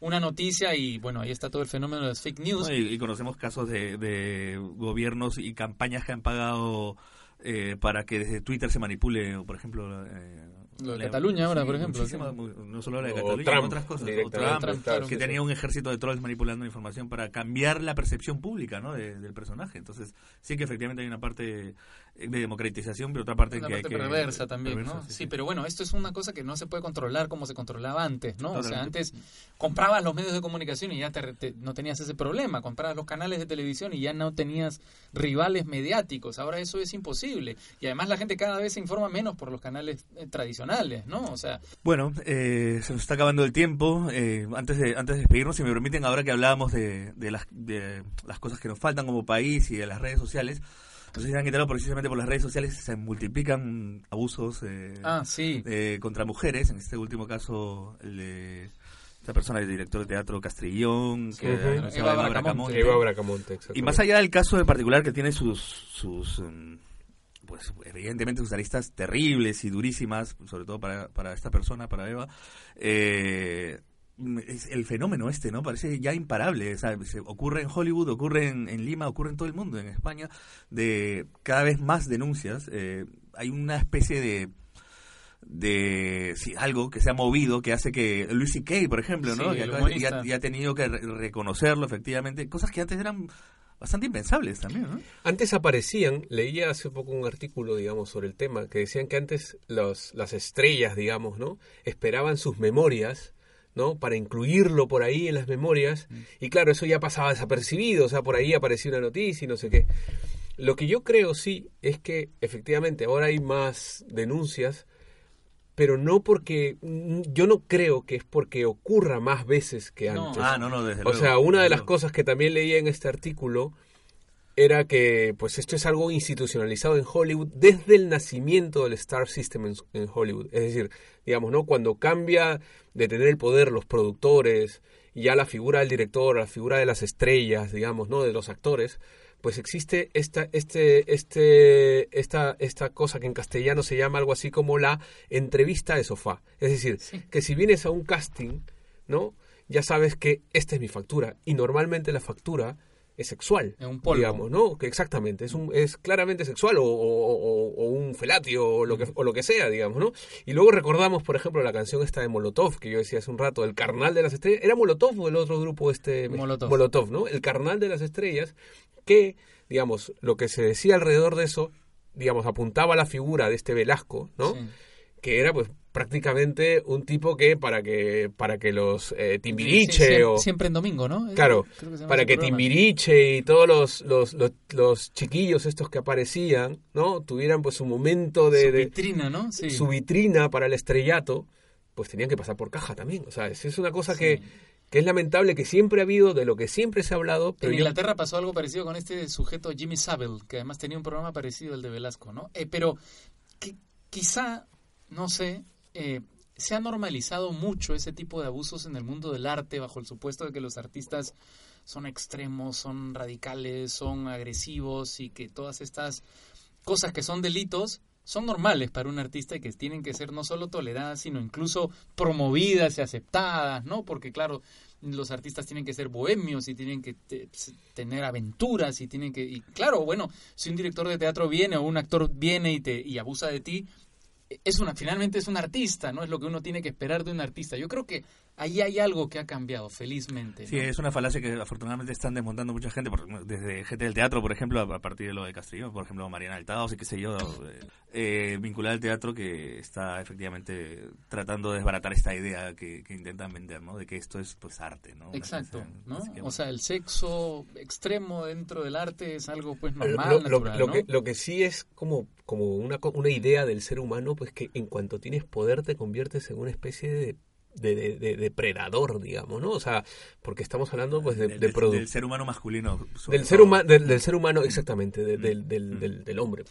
una noticia y bueno, ahí está todo el fenómeno de las fake news. ¿no? y, y conocemos casos de, de gobiernos y campañas que han pagado eh, para que desde Twitter se manipule, por ejemplo... eh, Lo de la- Cataluña ahora, por ejemplo, sí. no solo la de O Cataluña, Trump, otras cosas. o. Trump, Trump, claro, que sí, tenía sí. un ejército de trolls manipulando información para cambiar la percepción pública ¿no? de- del personaje. Entonces, sí que efectivamente hay una parte de democratización, pero otra parte Una que hay parte que... perversa también, perversa, ¿no? sí, Sí, sí. pero bueno, esto es una cosa que no se puede controlar como se controlaba antes, ¿no? O sea, antes comprabas los medios de comunicación y ya te- te- no tenías ese problema, comprabas los canales de televisión y ya no tenías rivales mediáticos, ahora eso es imposible. Y además la gente cada vez se informa menos por los canales eh, tradicionales, ¿no? O sea, Bueno, eh, se nos está acabando el tiempo. Eh, antes, de, antes de despedirnos, si me permiten, ahora que hablábamos de, de las, de las cosas que nos faltan como país y de las redes sociales, no sé si se han enterado precisamente por las redes sociales se multiplican abusos eh, ah, sí. eh, contra mujeres. En este último caso, el de esta persona, el director de teatro Castrillón, que denunciaba a Eva Eva Bracamonte. Eva Bracamonte, Y más allá del caso en particular que tiene sus, sus mm, pues evidentemente sus aristas terribles y durísimas, sobre todo para, para esta persona, para Eva, eh, es el fenómeno este, ¿no? Parece ya imparable. o sea, se- ocurre en Hollywood, ocurre en, en Lima, ocurre en todo el mundo, en España, de cada vez más denuncias. eh, hay una especie de de sí, algo que se ha movido que hace que Luis C.K., por ejemplo, ¿no? Sí, Que ya, ya ha tenido que re- reconocerlo efectivamente, cosas que antes eran bastante impensables también, ¿no? Antes aparecían, leía hace poco un artículo, digamos, sobre el tema, que decían que antes los, las estrellas, digamos, ¿no? Esperaban sus memorias, ¿no? Para incluirlo por ahí en las memorias. Y claro, eso ya pasaba desapercibido, o sea, por ahí apareció una noticia y no sé qué. Lo que yo creo sí es que efectivamente ahora hay más denuncias, pero no porque mm, yo no creo que es porque ocurra más veces que No. antes. Ah, no, no, desde O luego. sea, una de las cosas que también leía en este artículo era que pues esto es algo institucionalizado en Hollywood desde el nacimiento del Star System en, en Hollywood. Es decir, digamos, ¿no? Cuando cambia de tener el poder los productores ya la figura del director, la figura de las estrellas, digamos, ¿no? De los actores, pues existe esta, este, este, esta, esta cosa que en castellano se llama algo así como la entrevista de sofá. Es decir, Sí. que si vienes a un casting, ¿no? Ya sabes que esta es mi factura. Y normalmente la factura es sexual. Es un polvo. Digamos, ¿no? Que exactamente. Es, un, es claramente sexual o, o- o- o un felatio o lo, que, o lo que sea, digamos, ¿no? Y luego recordamos, por ejemplo, la canción esta de Molotov, que yo decía hace un rato, El Carnal de las Estrellas. ¿Era Molotov o el otro grupo este? Molotov. Molotov, ¿no? El Carnal de las Estrellas, que, digamos, lo que se decía alrededor de eso, digamos, apuntaba a la figura de este Velasco, ¿no? Sí. que era pues prácticamente un tipo que para que para que los eh, Timbiriche Sí, sí, o siempre en domingo, ¿no? claro que para que programa. Timbiriche y todos los, los, los, los chiquillos estos que aparecían no tuvieran pues su momento de, Su de- vitrina, ¿no? Sí. su vitrina para el estrellato pues tenían que pasar por caja también o sea es, una cosa que que es lamentable que siempre ha habido de lo que siempre se ha hablado pero en yo- Inglaterra pasó algo parecido con este sujeto Jimmy Savile, que además tenía un programa parecido al de Velasco, ¿no? Eh, pero qui- quizá, no sé, eh, se ha normalizado mucho ese tipo de abusos en el mundo del arte bajo el supuesto de que los artistas son extremos, son radicales, son agresivos y que todas estas cosas que son delitos son normales para un artista y que tienen que ser no solo toleradas, sino incluso promovidas y aceptadas, ¿no? Porque claro, los artistas tienen que ser bohemios y tienen que te- s- tener aventuras y tienen que y claro, bueno, si un director de teatro viene o un actor viene y te y abusa de ti, es una finalmente es un artista, no es lo que uno tiene que esperar de un artista. Yo creo que ahí hay algo que ha cambiado felizmente. Sí, es una falacia que afortunadamente están desmontando mucha gente, por- desde gente del teatro, por ejemplo, a a partir de lo de Castillo, por ejemplo, Mariana Altaos y qué sé yo, eh, eh, vinculada al teatro que está efectivamente tratando de desbaratar esta idea que, que intentan vender, ¿no? De que esto es pues arte, ¿no? Exacto, ¿no? O sea, el sexo extremo dentro del arte es algo pues normal, lo, lo- natural, lo ¿no? que, lo que sí es como, como una, co- una idea del ser humano, pues que en cuanto tienes poder te conviertes en una especie de, de, de- de depredador, digamos, ¿no? O sea, porque estamos hablando pues de, del, de del- ser humano masculino. del ser, huma- del, del ser humano, exactamente, de- del, del, del, del hombre.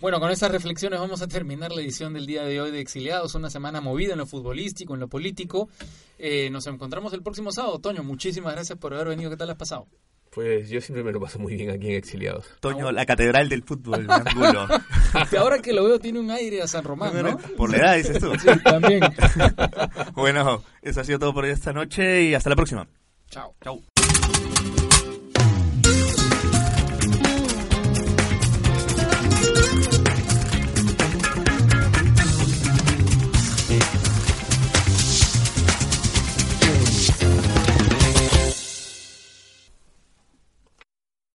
Bueno, con estas reflexiones vamos a terminar la edición del día de hoy de Exiliados, una semana movida en lo futbolístico, en lo político. Eh, nos encontramos el próximo sábado. Toño, muchísimas gracias por haber venido. ¿Qué tal has pasado? Pues yo siempre me lo paso muy bien aquí en Exiliados. Toño, la catedral del fútbol, de Angulo. Ahora que lo veo tiene un aire a San Román, ¿no? Por la edad, dices tú. Sí, también. Bueno, eso ha sido todo por hoy esta noche y hasta la próxima. Chao. Chau.